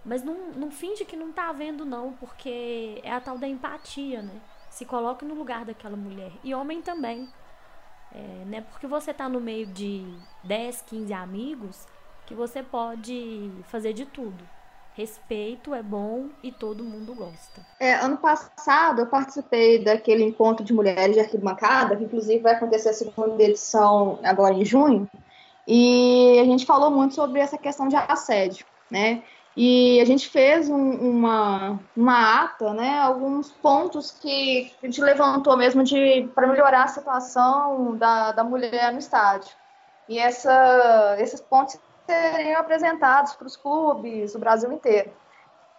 Mas não, não finge que não tá vendo, não, porque é a tal da empatia, né? Se coloque no lugar daquela mulher. E homem também. É, né? Porque você tá no meio de 10, 15 amigos, que você pode fazer de tudo. Respeito é bom e todo mundo gosta. É, ano passado eu participei daquele encontro de mulheres de arquibancada, que inclusive vai acontecer a segunda edição agora em junho, e a gente falou muito sobre essa questão de assédio, né? E a gente fez um, uma, uma ata, né, alguns pontos que a gente levantou mesmo de para melhorar a situação da, da mulher no estádio. E essa, esses pontos seriam apresentados para os clubes do Brasil inteiro.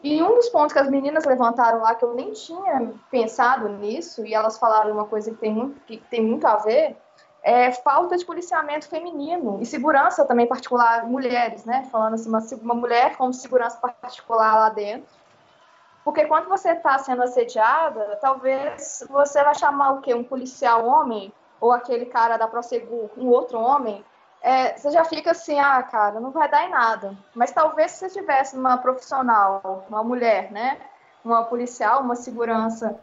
E um dos pontos que as meninas levantaram lá, que eu nem tinha pensado nisso, e elas falaram uma coisa que tem muito, que tem muito a ver, é falta de policiamento feminino e segurança também particular, mulheres, né? Falando assim, uma, uma mulher com segurança particular lá dentro. Porque quando você está sendo assediada, talvez você vai chamar o quê? Um policial homem? Ou aquele cara da Prosegur, um outro homem? É, você já fica assim, ah, cara, não vai dar em nada. Mas talvez se você tivesse uma profissional, uma mulher, né? Uma policial, uma segurança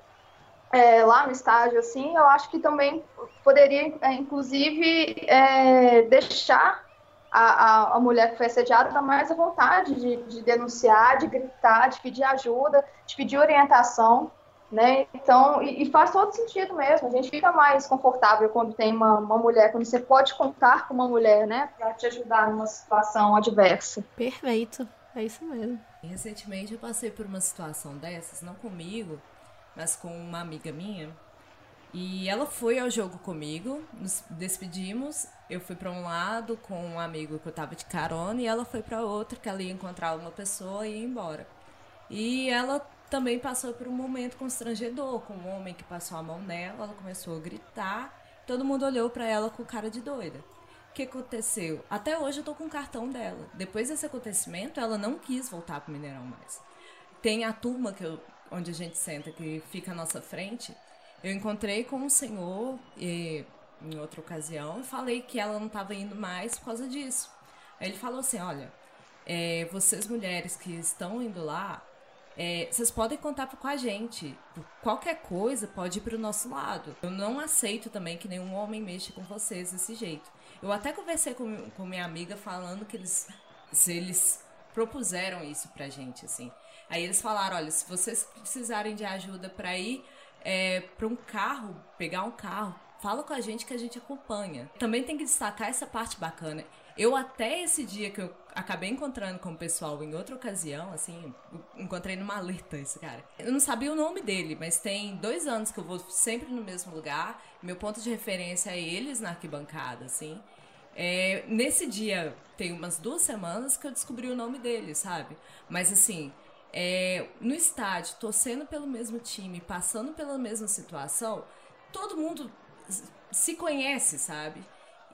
é, lá no estádio, assim, eu acho que também poderia, é, inclusive, é, deixar a, a, a, mulher que foi assediada mais à vontade de, de denunciar, de gritar, de pedir ajuda, de pedir orientação né? Então, e, e, faz todo sentido mesmo. A gente fica mais confortável quando tem uma, uma mulher, quando você pode contar com uma mulher, né, para te ajudar numa situação adversa. Perfeito, é isso mesmo. Recentemente eu passei por uma situação dessas, não comigo, mas com uma amiga minha. E ela foi ao jogo comigo, nos despedimos. Eu fui para um lado com um amigo que eu tava de carona e ela foi para outro, que ela ia encontrar uma pessoa e ir embora. E ela também passou por um momento constrangedor com um homem que passou a mão nela, ela começou a gritar, todo mundo olhou para ela com cara de doida. O que aconteceu? Até hoje eu tô com o cartão dela. Depois desse acontecimento, ela não quis voltar pro Mineirão mais. Tem a turma que eu, onde a gente senta, que fica à nossa frente. Eu encontrei com um senhor e, em outra ocasião e falei que ela não estava indo mais por causa disso. Aí ele falou assim: olha, é, vocês mulheres que estão indo lá, é, vocês podem contar com a gente. Qualquer coisa pode ir o nosso lado. Eu não aceito também que nenhum homem mexa com vocês desse jeito. Eu até conversei com, com minha amiga falando que eles, se eles propuseram isso pra gente, assim. Aí eles falaram, olha, se vocês precisarem de ajuda para ir é, para um carro, pegar um carro, fala com a gente que a gente acompanha. Também tem que destacar essa parte bacana. Eu até esse dia que eu acabei encontrando com o pessoal em outra ocasião, assim, encontrei numa maleta esse cara. Eu não sabia o nome dele, mas tem dois anos que eu vou sempre no mesmo lugar. Meu ponto de referência é eles na arquibancada, assim. É, nesse dia, tem umas duas semanas que eu descobri o nome dele, sabe? Mas assim, é, no estádio, torcendo pelo mesmo time, passando pela mesma situação, todo mundo se conhece, sabe?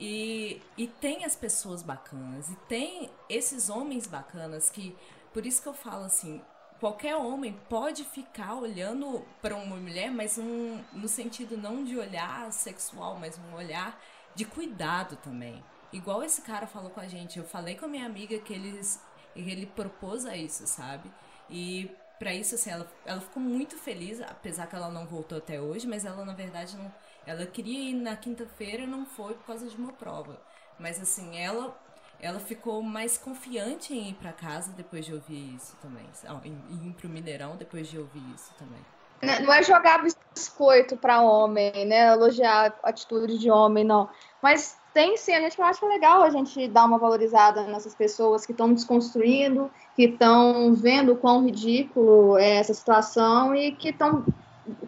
E, e tem as pessoas bacanas, e tem esses homens bacanas que, por isso que eu falo assim, qualquer homem pode ficar olhando para uma mulher, mas um, no sentido não de olhar sexual, mas um olhar de cuidado também. Igual esse cara falou com a gente, eu falei com a minha amiga que eles, ele propôs a isso, sabe? E para isso, assim, ela, ela ficou muito feliz, apesar que ela não voltou até hoje, mas ela, na verdade, não ela queria ir na quinta-feira não foi por causa de uma prova. Mas assim, ela ela ficou mais confiante em ir para casa depois de ouvir isso também. Em, ir pro Mineirão depois de ouvir isso também. Né, não é jogar biscoito para homem, né? Elogiar atitude de homem, não. Mas tem sim, a gente acha legal a gente dar uma valorizada nessas pessoas que estão desconstruindo, que estão vendo quão ridículo é essa situação e que estão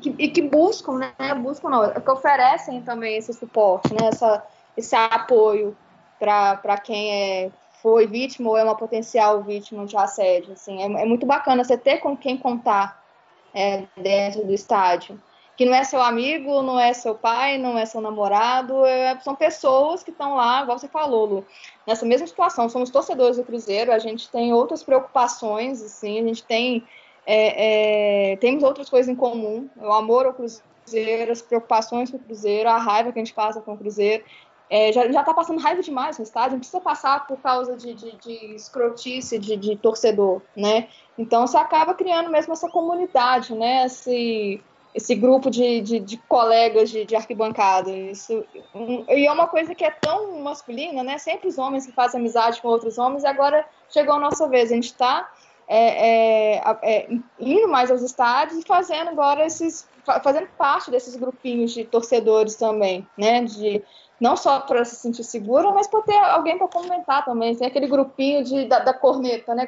que, e que buscam, né? Buscam não, que oferecem também esse suporte, né? Essa, esse apoio para quem é, foi vítima ou é uma potencial vítima de assédio. Assim, é, é muito bacana você ter com quem contar é, dentro do estádio. Que não é seu amigo, não é seu pai, não é seu namorado, é, são pessoas que estão lá, igual você falou, Lu, nessa mesma situação. Somos torcedores do Cruzeiro, a gente tem outras preocupações, assim, a gente tem é, é, temos outras coisas em comum, o amor ao Cruzeiro, as preocupações com o Cruzeiro, a raiva que a gente passa com o Cruzeiro. É, já, já tá passando raiva demais no estádio, não precisa passar por causa de, de, de escrotice de, de, torcedor, né? Então você acaba criando mesmo essa comunidade, né? Esse, esse grupo de, de, de colegas de, de, arquibancada. Isso, um, e é uma coisa que é tão masculina, né? Sempre os homens que fazem amizade com outros homens, e agora chegou a nossa vez. A gente está é, é, é, indo mais aos estádios e fazendo agora esses. fazendo parte desses grupinhos de torcedores também, né? De, não só para se sentir segura, mas para ter alguém para comentar também. Tem aquele grupinho de, da, da corneta, né?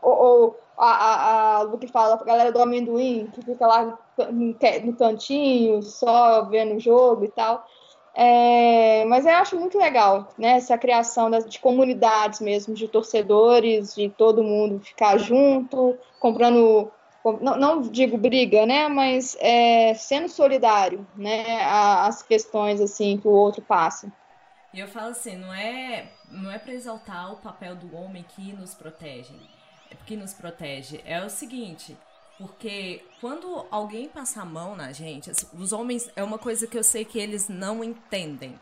Ou, ou a, a, a, o que fala, a galera do amendoim, que fica lá no cantinho, só vendo o jogo e tal. É, mas eu acho muito legal, né? Essa criação das, de comunidades mesmo, de torcedores, de todo mundo ficar junto, comprando não, não, digo briga, né, mas é, sendo solidário, né, às questões assim que o outro passa. E eu falo assim, não é, não é para exaltar o papel do homem que nos protege, que nos protege. É o seguinte, porque quando alguém passa a mão na gente, assim, os homens é uma coisa que eu sei que eles não entendem.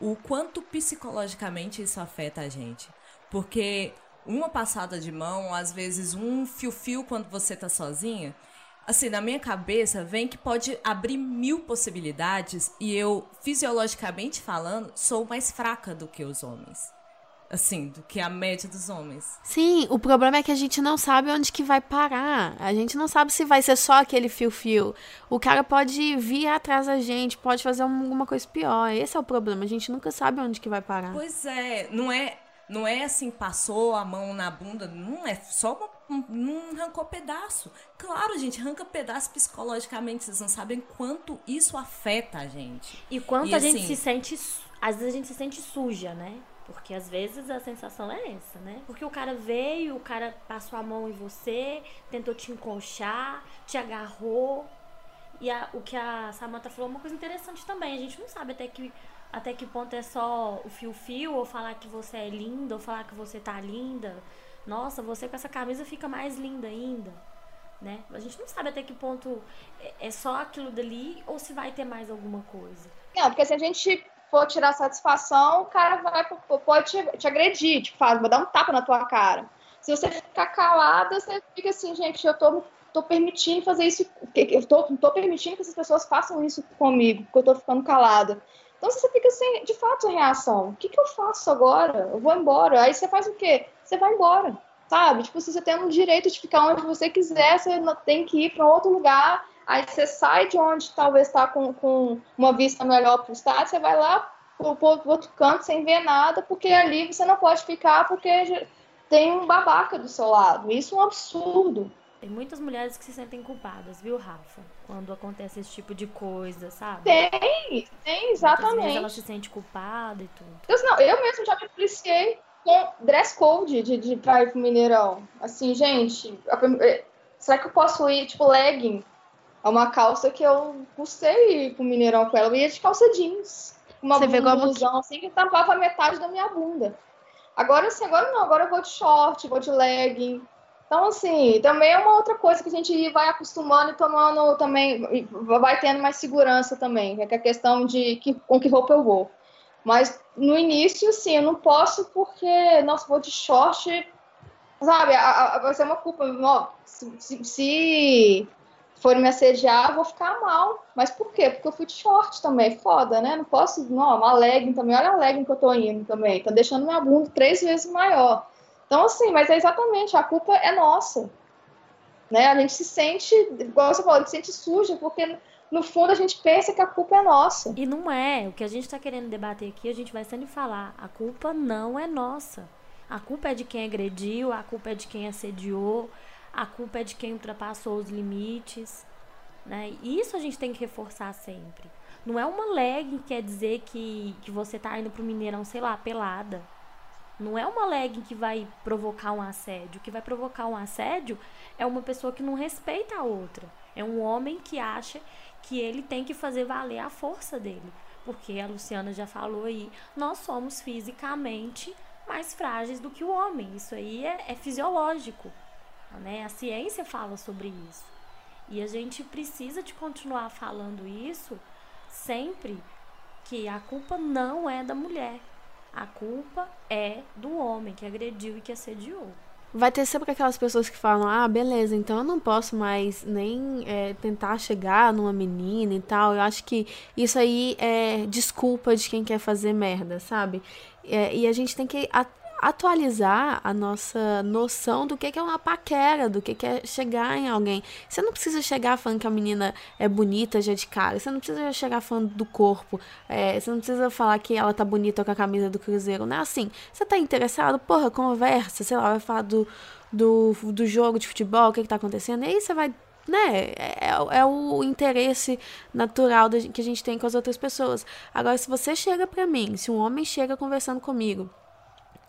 O quanto psicologicamente isso afeta a gente. Porque uma passada de mão, às vezes um fio-fio quando você tá sozinha, assim, na minha cabeça vem que pode abrir mil possibilidades e eu, fisiologicamente falando, sou mais fraca do que os homens. Assim, do que a média dos homens. Sim, o problema é que a gente não sabe onde que vai parar. A gente não sabe se vai ser só aquele fio-fio. O cara pode vir atrás da gente, pode fazer alguma coisa pior. Esse é o problema. A gente nunca sabe onde que vai parar. Pois é, não é não é assim, passou a mão na bunda, não é só uma, não arrancou pedaço. Claro, gente, arranca pedaço psicologicamente, vocês não sabem quanto isso afeta a gente. E quanto e, a assim, gente se sente, às vezes a gente se sente suja, né? Porque às vezes a sensação é essa, né? Porque o cara veio, o cara passou a mão em você, tentou te encoxar, te agarrou. E a, o que a Samantha falou é uma coisa interessante também. A gente não sabe até que até que ponto é só o fio-fio, ou falar que você é linda, ou falar que você tá linda. Nossa, você com essa camisa fica mais linda ainda. Né? A gente não sabe até que ponto é, é só aquilo dali ou se vai ter mais alguma coisa. Não, porque se a gente for tirar satisfação, o cara vai, pode te, te agredir, tipo, faz, vou dar um tapa na tua cara. Se você ficar calada, você fica assim, gente, eu tô, tô permitindo fazer isso, eu tô, tô permitindo que essas pessoas façam isso comigo, porque eu tô ficando calada. Então você fica sem, de fato, reação. O que, que eu faço agora? Eu vou embora. Aí você faz o quê? Você vai embora, sabe? Tipo, se você tem o direito de ficar onde você quiser, você tem que ir para outro lugar. Aí você sai de onde talvez está com, com uma vista melhor para o estado, você vai lá para o outro canto sem ver nada, porque ali você não pode ficar porque tem um babaca do seu lado. Isso é um absurdo. Tem muitas mulheres que se sentem culpadas, viu, Rafa? Quando acontece esse tipo de coisa, sabe? Tem, tem, exatamente. Ela se sente culpada e tudo. Eu, não, eu mesmo já me policiei com dress code de, de pra ir pro Mineirão. Assim, gente, eh, será que eu posso ir, tipo, legging? É uma calça que eu custei ir pro Mineirão com ela. Eu ia de calça jeans. Uma Você blusão, assim, que tampava metade da minha bunda. Agora, assim, agora não. Agora eu vou de short, vou de legging então, assim, também é uma outra coisa que a gente vai acostumando e tomando também, vai tendo mais segurança também, que é a questão de que, com que roupa eu vou. Mas no início, sim, eu não posso porque, nossa, vou de short, sabe, a, a, vai ser uma culpa. Ó, se, se, se for me assediar, eu vou ficar mal. Mas por quê? Porque eu fui de short também, foda, né? Não posso, não, uma legging também, olha a legging que eu tô indo também, tá deixando minha bunda três vezes maior. Então, assim, mas é exatamente, a culpa é nossa. Né? A gente se sente, igual você falou, a gente se sente suja, porque no fundo a gente pensa que a culpa é nossa. E não é. O que a gente está querendo debater aqui, a gente vai sempre falar: a culpa não é nossa. A culpa é de quem agrediu, a culpa é de quem assediou, a culpa é de quem ultrapassou os limites. Né? Isso a gente tem que reforçar sempre. Não é uma leg que quer dizer que, que você tá indo pro Mineirão, sei lá, pelada. Não é uma legging que vai provocar um assédio. O que vai provocar um assédio é uma pessoa que não respeita a outra. É um homem que acha que ele tem que fazer valer a força dele. Porque a Luciana já falou aí, nós somos fisicamente mais frágeis do que o homem. Isso aí é, é fisiológico. Né? A ciência fala sobre isso. E a gente precisa de continuar falando isso sempre que a culpa não é da mulher. A culpa é do homem que agrediu e que assediou. vai ter sempre aquelas pessoas que falam: ah, beleza, então eu não posso mais nem é, tentar chegar numa menina e tal. Eu acho que isso aí é desculpa de quem quer fazer merda, sabe? É, e a gente tem que atualizar a nossa noção do que é uma paquera, do que é chegar em alguém. Você não precisa chegar falando que a menina é bonita já de cara, você não precisa chegar falando do corpo, é, você não precisa falar que ela tá bonita com a camisa do Cruzeiro, não é assim. Você tá interessado, porra, conversa, sei lá, vai falar do, do, do jogo de futebol, o que, que tá acontecendo, e aí você vai né, é, é, o interesse natural que a gente tem com as outras pessoas. Agora, se você chega para mim, se um homem chega conversando comigo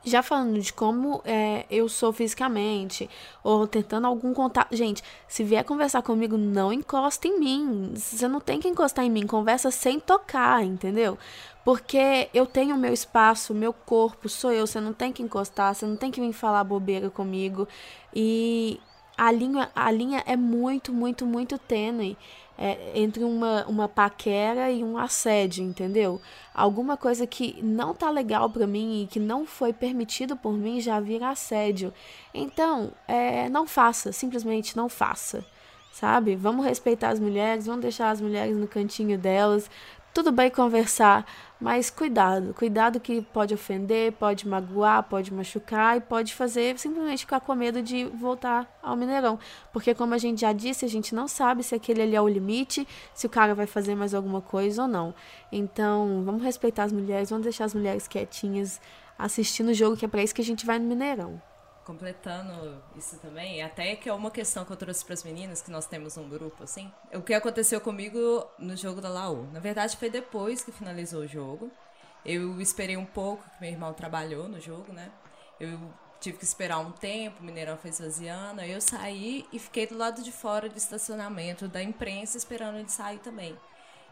já falando de como é, eu sou fisicamente, ou tentando algum contato. Gente, se vier conversar comigo, não encosta em mim. Você não tem que encostar em mim, conversa sem tocar, entendeu? Porque eu tenho o meu espaço, meu corpo, sou eu. Você não tem que encostar, você não tem que vir falar bobeira comigo. E a linha, a linha é muito, muito, muito tênue é, entre uma, uma paquera e um assédio, entendeu? Alguma coisa que não tá legal para mim e que não foi permitido por mim já vira assédio. Então, é, não faça, simplesmente não faça sabe? Vamos respeitar as mulheres, vamos deixar as mulheres no cantinho delas. Tudo bem conversar, mas cuidado, cuidado que pode ofender, pode magoar, pode machucar e pode fazer simplesmente ficar com medo de voltar ao Mineirão. Porque como a gente já disse, a gente não sabe se aquele ali é o limite, se o cara vai fazer mais alguma coisa ou não. Então, vamos respeitar as mulheres, vamos deixar as mulheres quietinhas assistindo o jogo, que é para isso que a gente vai no Mineirão completando isso também, até que é uma questão que eu trouxe para as meninas, que nós temos um grupo assim. O que aconteceu comigo no jogo da Laú? Na verdade, foi depois que finalizou o jogo. Eu esperei um pouco, que meu irmão trabalhou no jogo, né? Eu tive que esperar um tempo, o Mineirão foi esvaziando. Eu saí e fiquei do lado de fora do estacionamento da imprensa esperando ele sair também.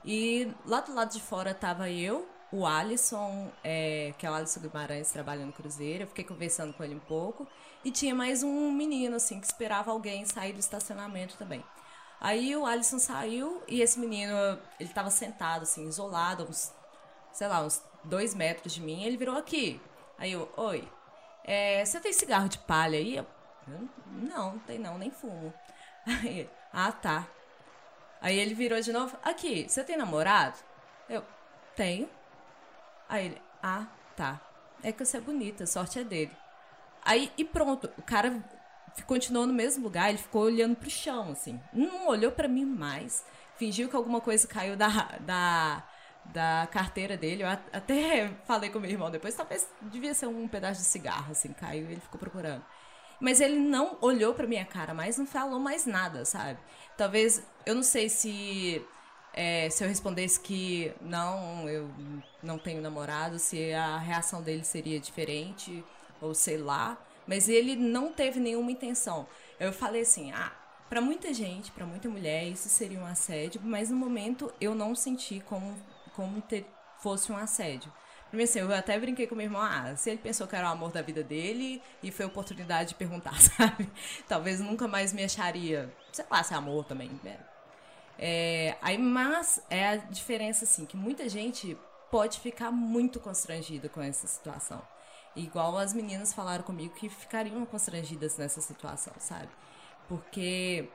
E lá do lado de fora tava eu, o Alisson, é, que é o Alisson Guimarães, trabalha no Cruzeiro. Eu fiquei conversando com ele um pouco. E tinha mais um menino, assim, que esperava alguém sair do estacionamento também. Aí o Alisson saiu e esse menino, ele tava sentado, assim, isolado, uns, sei lá, uns dois metros de mim. Ele virou aqui. Aí eu, oi, é, você tem cigarro de palha aí? Eu, não, não tem não, nem fumo. Aí, ah, tá. Aí ele virou de novo, aqui, você tem namorado? Eu, tenho. Aí ele, ah, tá. É que você é bonita, sorte é dele. Aí, e pronto, o cara continuou no mesmo lugar, ele ficou olhando pro chão, assim. Não olhou para mim mais. Fingiu que alguma coisa caiu da, da, da carteira dele. Eu até falei com meu irmão depois, talvez devia ser um pedaço de cigarro, assim, caiu e ele ficou procurando. Mas ele não olhou pra minha cara mais, não falou mais nada, sabe? Talvez, eu não sei se é, se eu respondesse que não, eu não tenho namorado, se a reação dele seria diferente, ou sei lá. Mas ele não teve nenhuma intenção. Eu falei assim: ah, para muita gente, para muita mulher, isso seria um assédio, mas no momento eu não senti como, como ter, fosse um assédio. Primeiro assim, eu até brinquei com meu irmão, ah, se ele pensou que era o amor da vida dele e foi oportunidade de perguntar, sabe? Talvez nunca mais me acharia, sei lá, se é amor também, né? É, aí, mas é a diferença, assim, que muita gente pode ficar muito constrangida com essa situação. Igual as meninas falaram comigo que ficariam constrangidas nessa situação, sabe? Porque,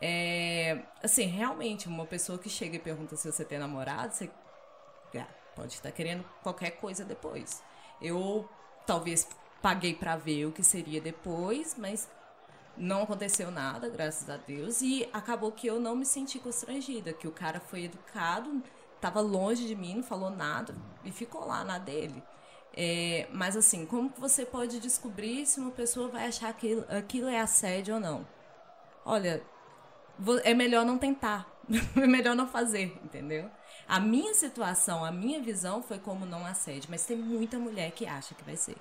é, assim, realmente, uma pessoa que chega e pergunta se você tem namorado, você é, pode estar querendo qualquer coisa depois. Eu talvez paguei para ver o que seria depois, mas não aconteceu nada, graças a Deus, e acabou que eu não me senti constrangida, que o cara foi educado, estava longe de mim, não falou nada e ficou lá na dele. É, mas assim, como você pode descobrir se uma pessoa vai achar que aquilo é assédio ou não? Olha, é melhor não tentar, é melhor não fazer, entendeu? A minha situação, a minha visão foi como não assédio, mas tem muita mulher que acha que vai ser.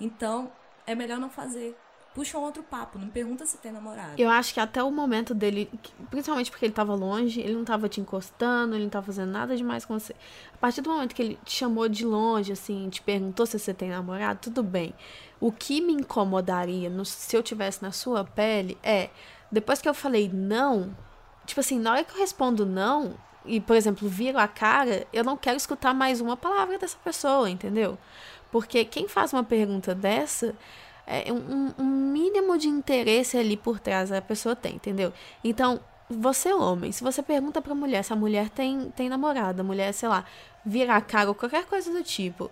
Então, é melhor não fazer puxa um outro papo, não pergunta se tem namorado. Eu acho que até o momento dele, principalmente porque ele tava longe, ele não tava te encostando, ele não tava fazendo nada demais com você. A partir do momento que ele te chamou de longe, assim, te perguntou se você tem namorado, tudo bem. O que me incomodaria no, se eu tivesse na sua pele é, depois que eu falei não, tipo assim, na hora que eu respondo não, e, por exemplo, viro a cara, eu não quero escutar mais uma palavra dessa pessoa, entendeu? Porque quem faz uma pergunta dessa é, um, um mínimo de interesse ali por trás a pessoa tem, entendeu? Então, você homem, se você pergunta pra mulher se a mulher tem, tem namorada, mulher, sei lá, vira a cara ou qualquer coisa do tipo,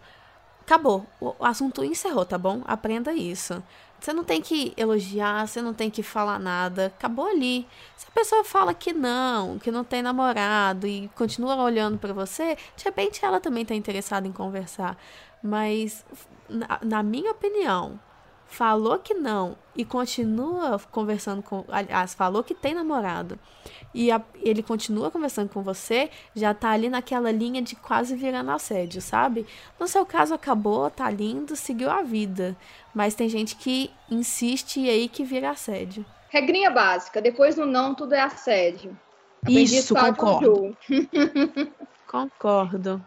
acabou. O assunto encerrou, tá bom? Aprenda isso. Você não tem que elogiar, você não tem que falar nada. Acabou ali. Se a pessoa fala que não, que não tem namorado e continua olhando para você, de repente ela também tá interessada em conversar. Mas, na, na minha opinião, falou que não e continua conversando com. Aliás, falou que tem namorado e a, ele continua conversando com você, já tá ali naquela linha de quase virando assédio, sabe? No seu caso, acabou, tá lindo, seguiu a vida. Mas tem gente que insiste e aí que vira assédio. Regrinha básica: depois do não, tudo é assédio. Aprendi isso, concordo. concordo.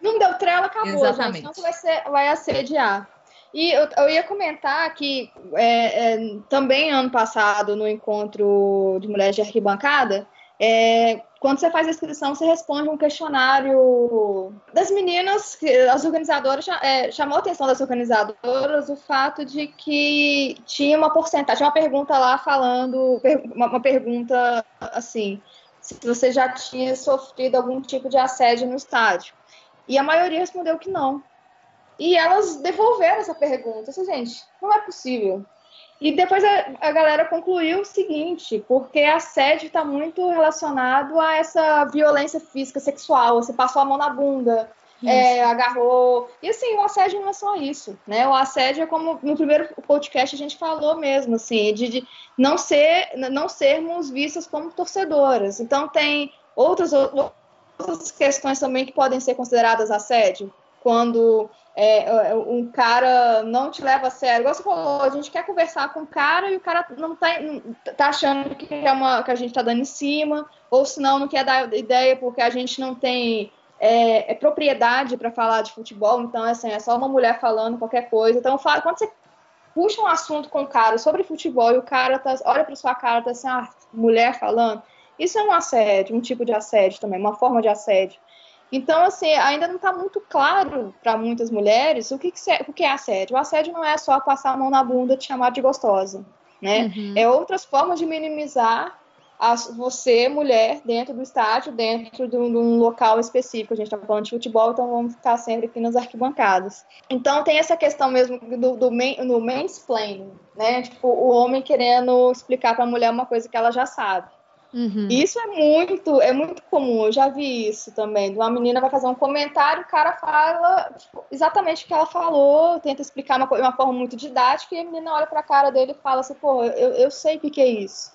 Não deu trela, acabou, Exatamente. gente. Então você vai, ser, vai assediar. E eu, eu ia comentar que é, é, também ano passado, no encontro de mulheres de arquibancada, é, quando você faz a inscrição, você responde um questionário das meninas, que as organizadoras é, chamou a atenção das organizadoras o fato de que tinha uma porcentagem, uma pergunta lá falando, uma, uma pergunta assim, se você já tinha sofrido algum tipo de assédio no estádio. E a maioria respondeu que não. E elas devolveram essa pergunta. Assim, gente, não é possível. E depois a, a galera concluiu o seguinte, porque assédio está muito relacionado a essa violência física sexual. Você passou a mão na bunda, é, agarrou. E assim, o assédio não é só isso, né? O assédio é como no primeiro podcast a gente falou mesmo, assim, de, de não ser, não sermos vistas como torcedoras. Então tem outras, outras questões também que podem ser consideradas assédio, quando é, um cara não te leva a sério. Igual você falou, a gente quer conversar com o cara e o cara não tá, tá achando que, é uma, que a gente tá dando em cima, ou se não, não quer dar ideia porque a gente não tem é, é propriedade para falar de futebol, então assim, é só uma mulher falando qualquer coisa. Então, fala, quando você puxa um assunto com o cara sobre futebol e o cara tá, olha para sua cara e tá assim, ah, mulher falando, isso é um assédio, um tipo de assédio também, uma forma de assédio. Então, assim, ainda não está muito claro para muitas mulheres o que, que, o que é assédio. O assédio não é só passar a mão na bunda e te chamar de gostosa, né? Uhum. É outras formas de minimizar a, você, mulher, dentro do estádio, dentro de um, de um local específico. A gente está falando de futebol, então vamos ficar sempre aqui nas arquibancadas. Então tem essa questão mesmo do, do, main, do mansplaining, né? Tipo, o homem querendo explicar para a mulher uma coisa que ela já sabe. Uhum. Isso é muito, é muito comum. Eu já vi isso também. Uma menina vai fazer um comentário, o cara fala tipo, exatamente o que ela falou, tenta explicar uma, uma forma muito didática, e a menina olha para a cara dele e fala assim: pô, eu, eu sei o que, que é isso.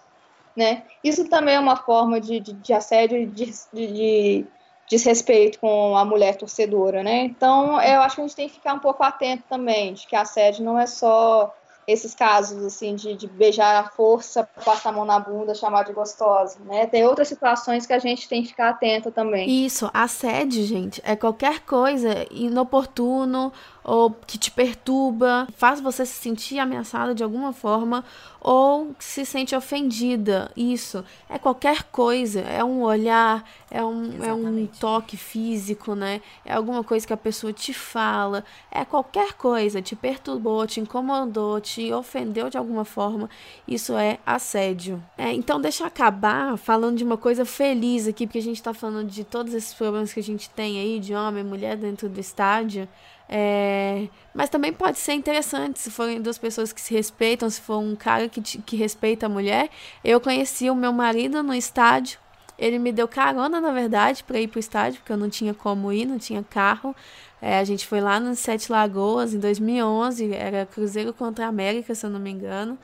Né? Isso também é uma forma de, de, de assédio e de, de, de desrespeito com a mulher torcedora, né? Então, eu acho que a gente tem que ficar um pouco atento também, de que assédio não é só esses casos assim de, de, beijar a força, passar a mão na bunda, chamar de gostosa, né? Tem outras situações que a gente tem que ficar atento também. Isso, assédio, gente, é qualquer coisa inoportuno ou que te perturba, faz você se sentir ameaçada de alguma forma ou se sente ofendida. Isso é qualquer coisa, é um olhar, é um, é um toque físico, né? É alguma coisa que a pessoa te fala, é qualquer coisa, te perturbou, te incomodou, te ofendeu de alguma forma. Isso é assédio. É, então, deixa eu acabar falando de uma coisa feliz aqui, porque a gente tá falando de todos esses problemas que a gente tem aí, de homem e mulher dentro do estádio. É, mas também pode ser interessante se forem duas pessoas que se respeitam, se for um cara que, que respeita a mulher. Eu conheci o meu marido no estádio. Ele me deu carona, na verdade, para ir pro estádio, porque eu não tinha como ir, não tinha carro. É, a gente foi lá nos Sete Lagoas em 2011, era Cruzeiro contra a América, se eu não me engano.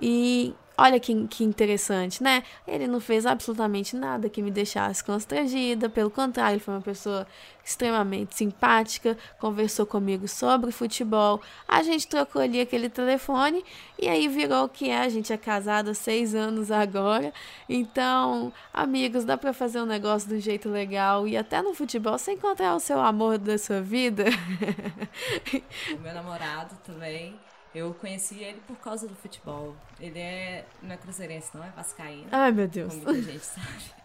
E Olha que, que interessante, né? Ele não fez absolutamente nada que me deixasse constrangida, pelo contrário, ele foi uma pessoa extremamente simpática, conversou comigo sobre futebol, a gente trocou ali aquele telefone e aí virou o que é, a gente é casado há seis anos agora, então, amigos, dá para fazer um negócio do jeito legal e até no futebol você encontrar o seu amor da sua vida. O meu namorado também eu conheci ele por causa do futebol. Ele é, não é cruzeirense, não, é vascaíno. Ai, meu Deus. Como muita gente sabe.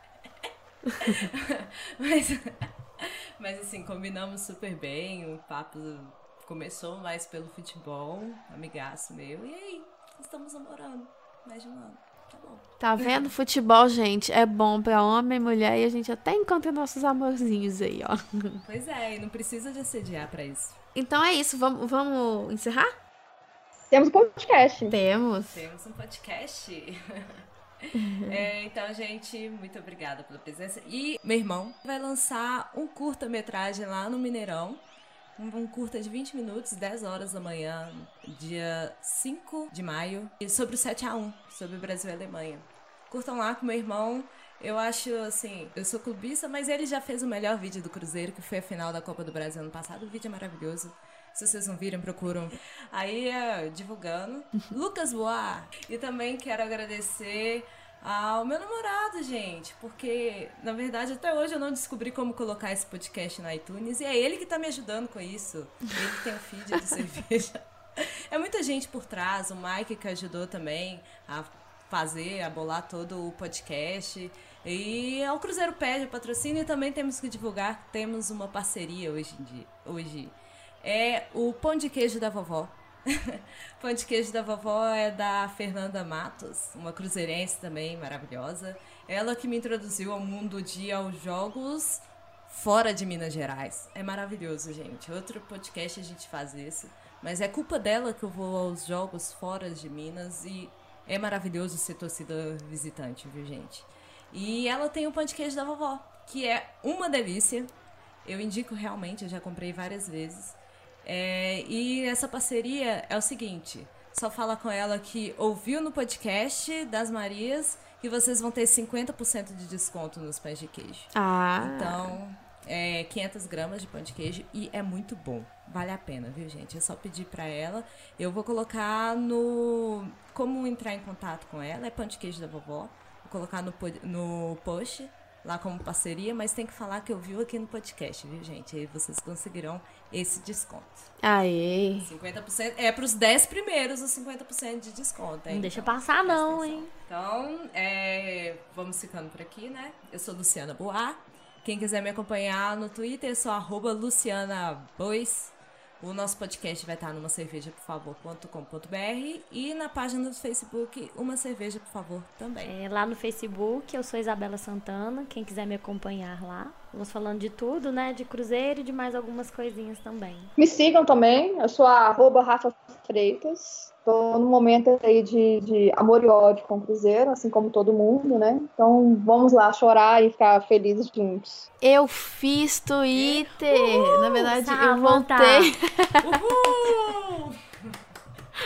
mas, mas assim, combinamos super bem, o papo Começou mais pelo futebol, amigaço meu, e aí, estamos namorando mais de um ano. Tá bom. Tá vendo? Futebol, gente, é bom pra homem e mulher e a gente até encontra nossos amorzinhos aí, ó. Pois é, e não precisa de assediar pra isso. Então é isso, vamos, vamos encerrar? Temos um podcast. Temos. Temos um podcast. É, então, gente, muito obrigada pela presença. E meu irmão vai lançar um curta-metragem lá no Mineirão. Um, um curta de 20 minutos, 10 horas da manhã, dia 5 de maio, e sobre o 7 a 1 sobre o Brasil e Alemanha. Curtam lá com meu irmão. Eu acho assim, eu sou clubista, mas ele já fez o melhor vídeo do Cruzeiro, que foi a final da Copa do Brasil ano passado. O vídeo é maravilhoso. Se vocês não viram, procuram. Aí, é, divulgando. Lucas Boa. E também quero agradecer ao meu namorado, gente. Porque, na verdade, até hoje eu não descobri como colocar esse podcast no iTunes. E é ele que tá me ajudando com isso. Ele tem o feed de cerveja. É muita gente por trás. O Mike que ajudou também a fazer, a bolar todo o podcast. E ao Cruzeiro pede o patrocínio e também temos que divulgar que temos uma parceria hoje em dia. Hoje é o pão de queijo da vovó. pão de queijo da vovó é da Fernanda Matos, uma cruzeirense também maravilhosa. Ela que me introduziu ao mundo de aos jogos fora de Minas Gerais. É maravilhoso, gente. Outro podcast a gente faz isso. Mas é culpa dela que eu vou aos jogos fora de Minas e é maravilhoso ser torcida visitante, viu, gente? E ela tem o pão de queijo da vovó, que é uma delícia. Eu indico realmente, eu já comprei várias vezes. É, e essa parceria é o seguinte: só fala com ela que ouviu no podcast das Marias que vocês vão ter 50% de desconto nos pães de queijo. Ah. Então, é 500 gramas de pão de queijo e é muito bom. Vale a pena, viu, gente? É só pedir pra ela. Eu vou colocar no. Como entrar em contato com ela? É pão de queijo da vovó. Vou colocar no, no post lá como parceria, mas tem que falar que eu viu aqui no podcast, viu, gente? Aí vocês conseguirão esse desconto. Aê! 50% é para os 10 primeiros os 50% de desconto. Hein? Não deixa então, passar não, hein? Então, é, vamos ficando por aqui, né? Eu sou Luciana Boar. Quem quiser me acompanhar no Twitter, eu sou arroba Luciana Bois. O nosso podcast vai estar numa cerveja, por favor.com.br e na página do Facebook, uma cerveja, por favor, também. É, lá no Facebook, eu sou Isabela Santana. Quem quiser me acompanhar lá. Vamos falando de tudo, né? De Cruzeiro e de mais algumas coisinhas também. Me sigam também. Eu sou a arroba Rafa Freitas. Estou num momento aí de, de amor e ódio com o Cruzeiro, assim como todo mundo, né? Então vamos lá chorar e ficar felizes juntos. Eu fiz Twitter. Uhul, Na verdade, eu voltei. Uhul!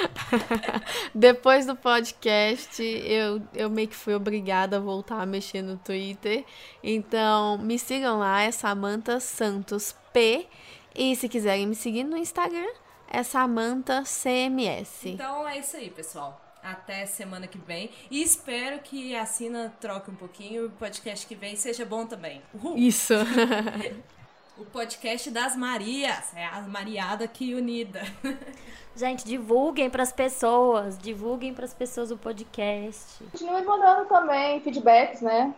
Depois do podcast, eu, eu meio que fui obrigada a voltar a mexer no Twitter. Então, me sigam lá, é Samantha Santos P. E se quiserem me seguir no Instagram, é Samantha CMS. Então é isso aí, pessoal. Até semana que vem. E espero que a Sina troque um pouquinho e o podcast que vem seja bom também. Uhul. Isso. o podcast das Marias. É a Mariada aqui unida. Gente, divulguem para as pessoas. Divulguem para as pessoas o podcast. Continue mandando também feedbacks, né?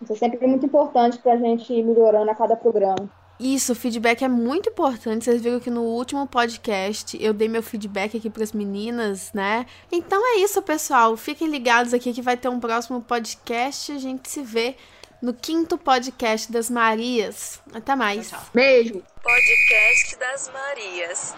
Isso é sempre muito importante para a gente ir melhorando a cada programa. Isso, o feedback é muito importante. Vocês viram que no último podcast eu dei meu feedback aqui para as meninas, né? Então é isso, pessoal. Fiquem ligados aqui que vai ter um próximo podcast. A gente se vê no quinto podcast das Marias. Até mais. Tchau, tchau. Beijo. Podcast das Marias.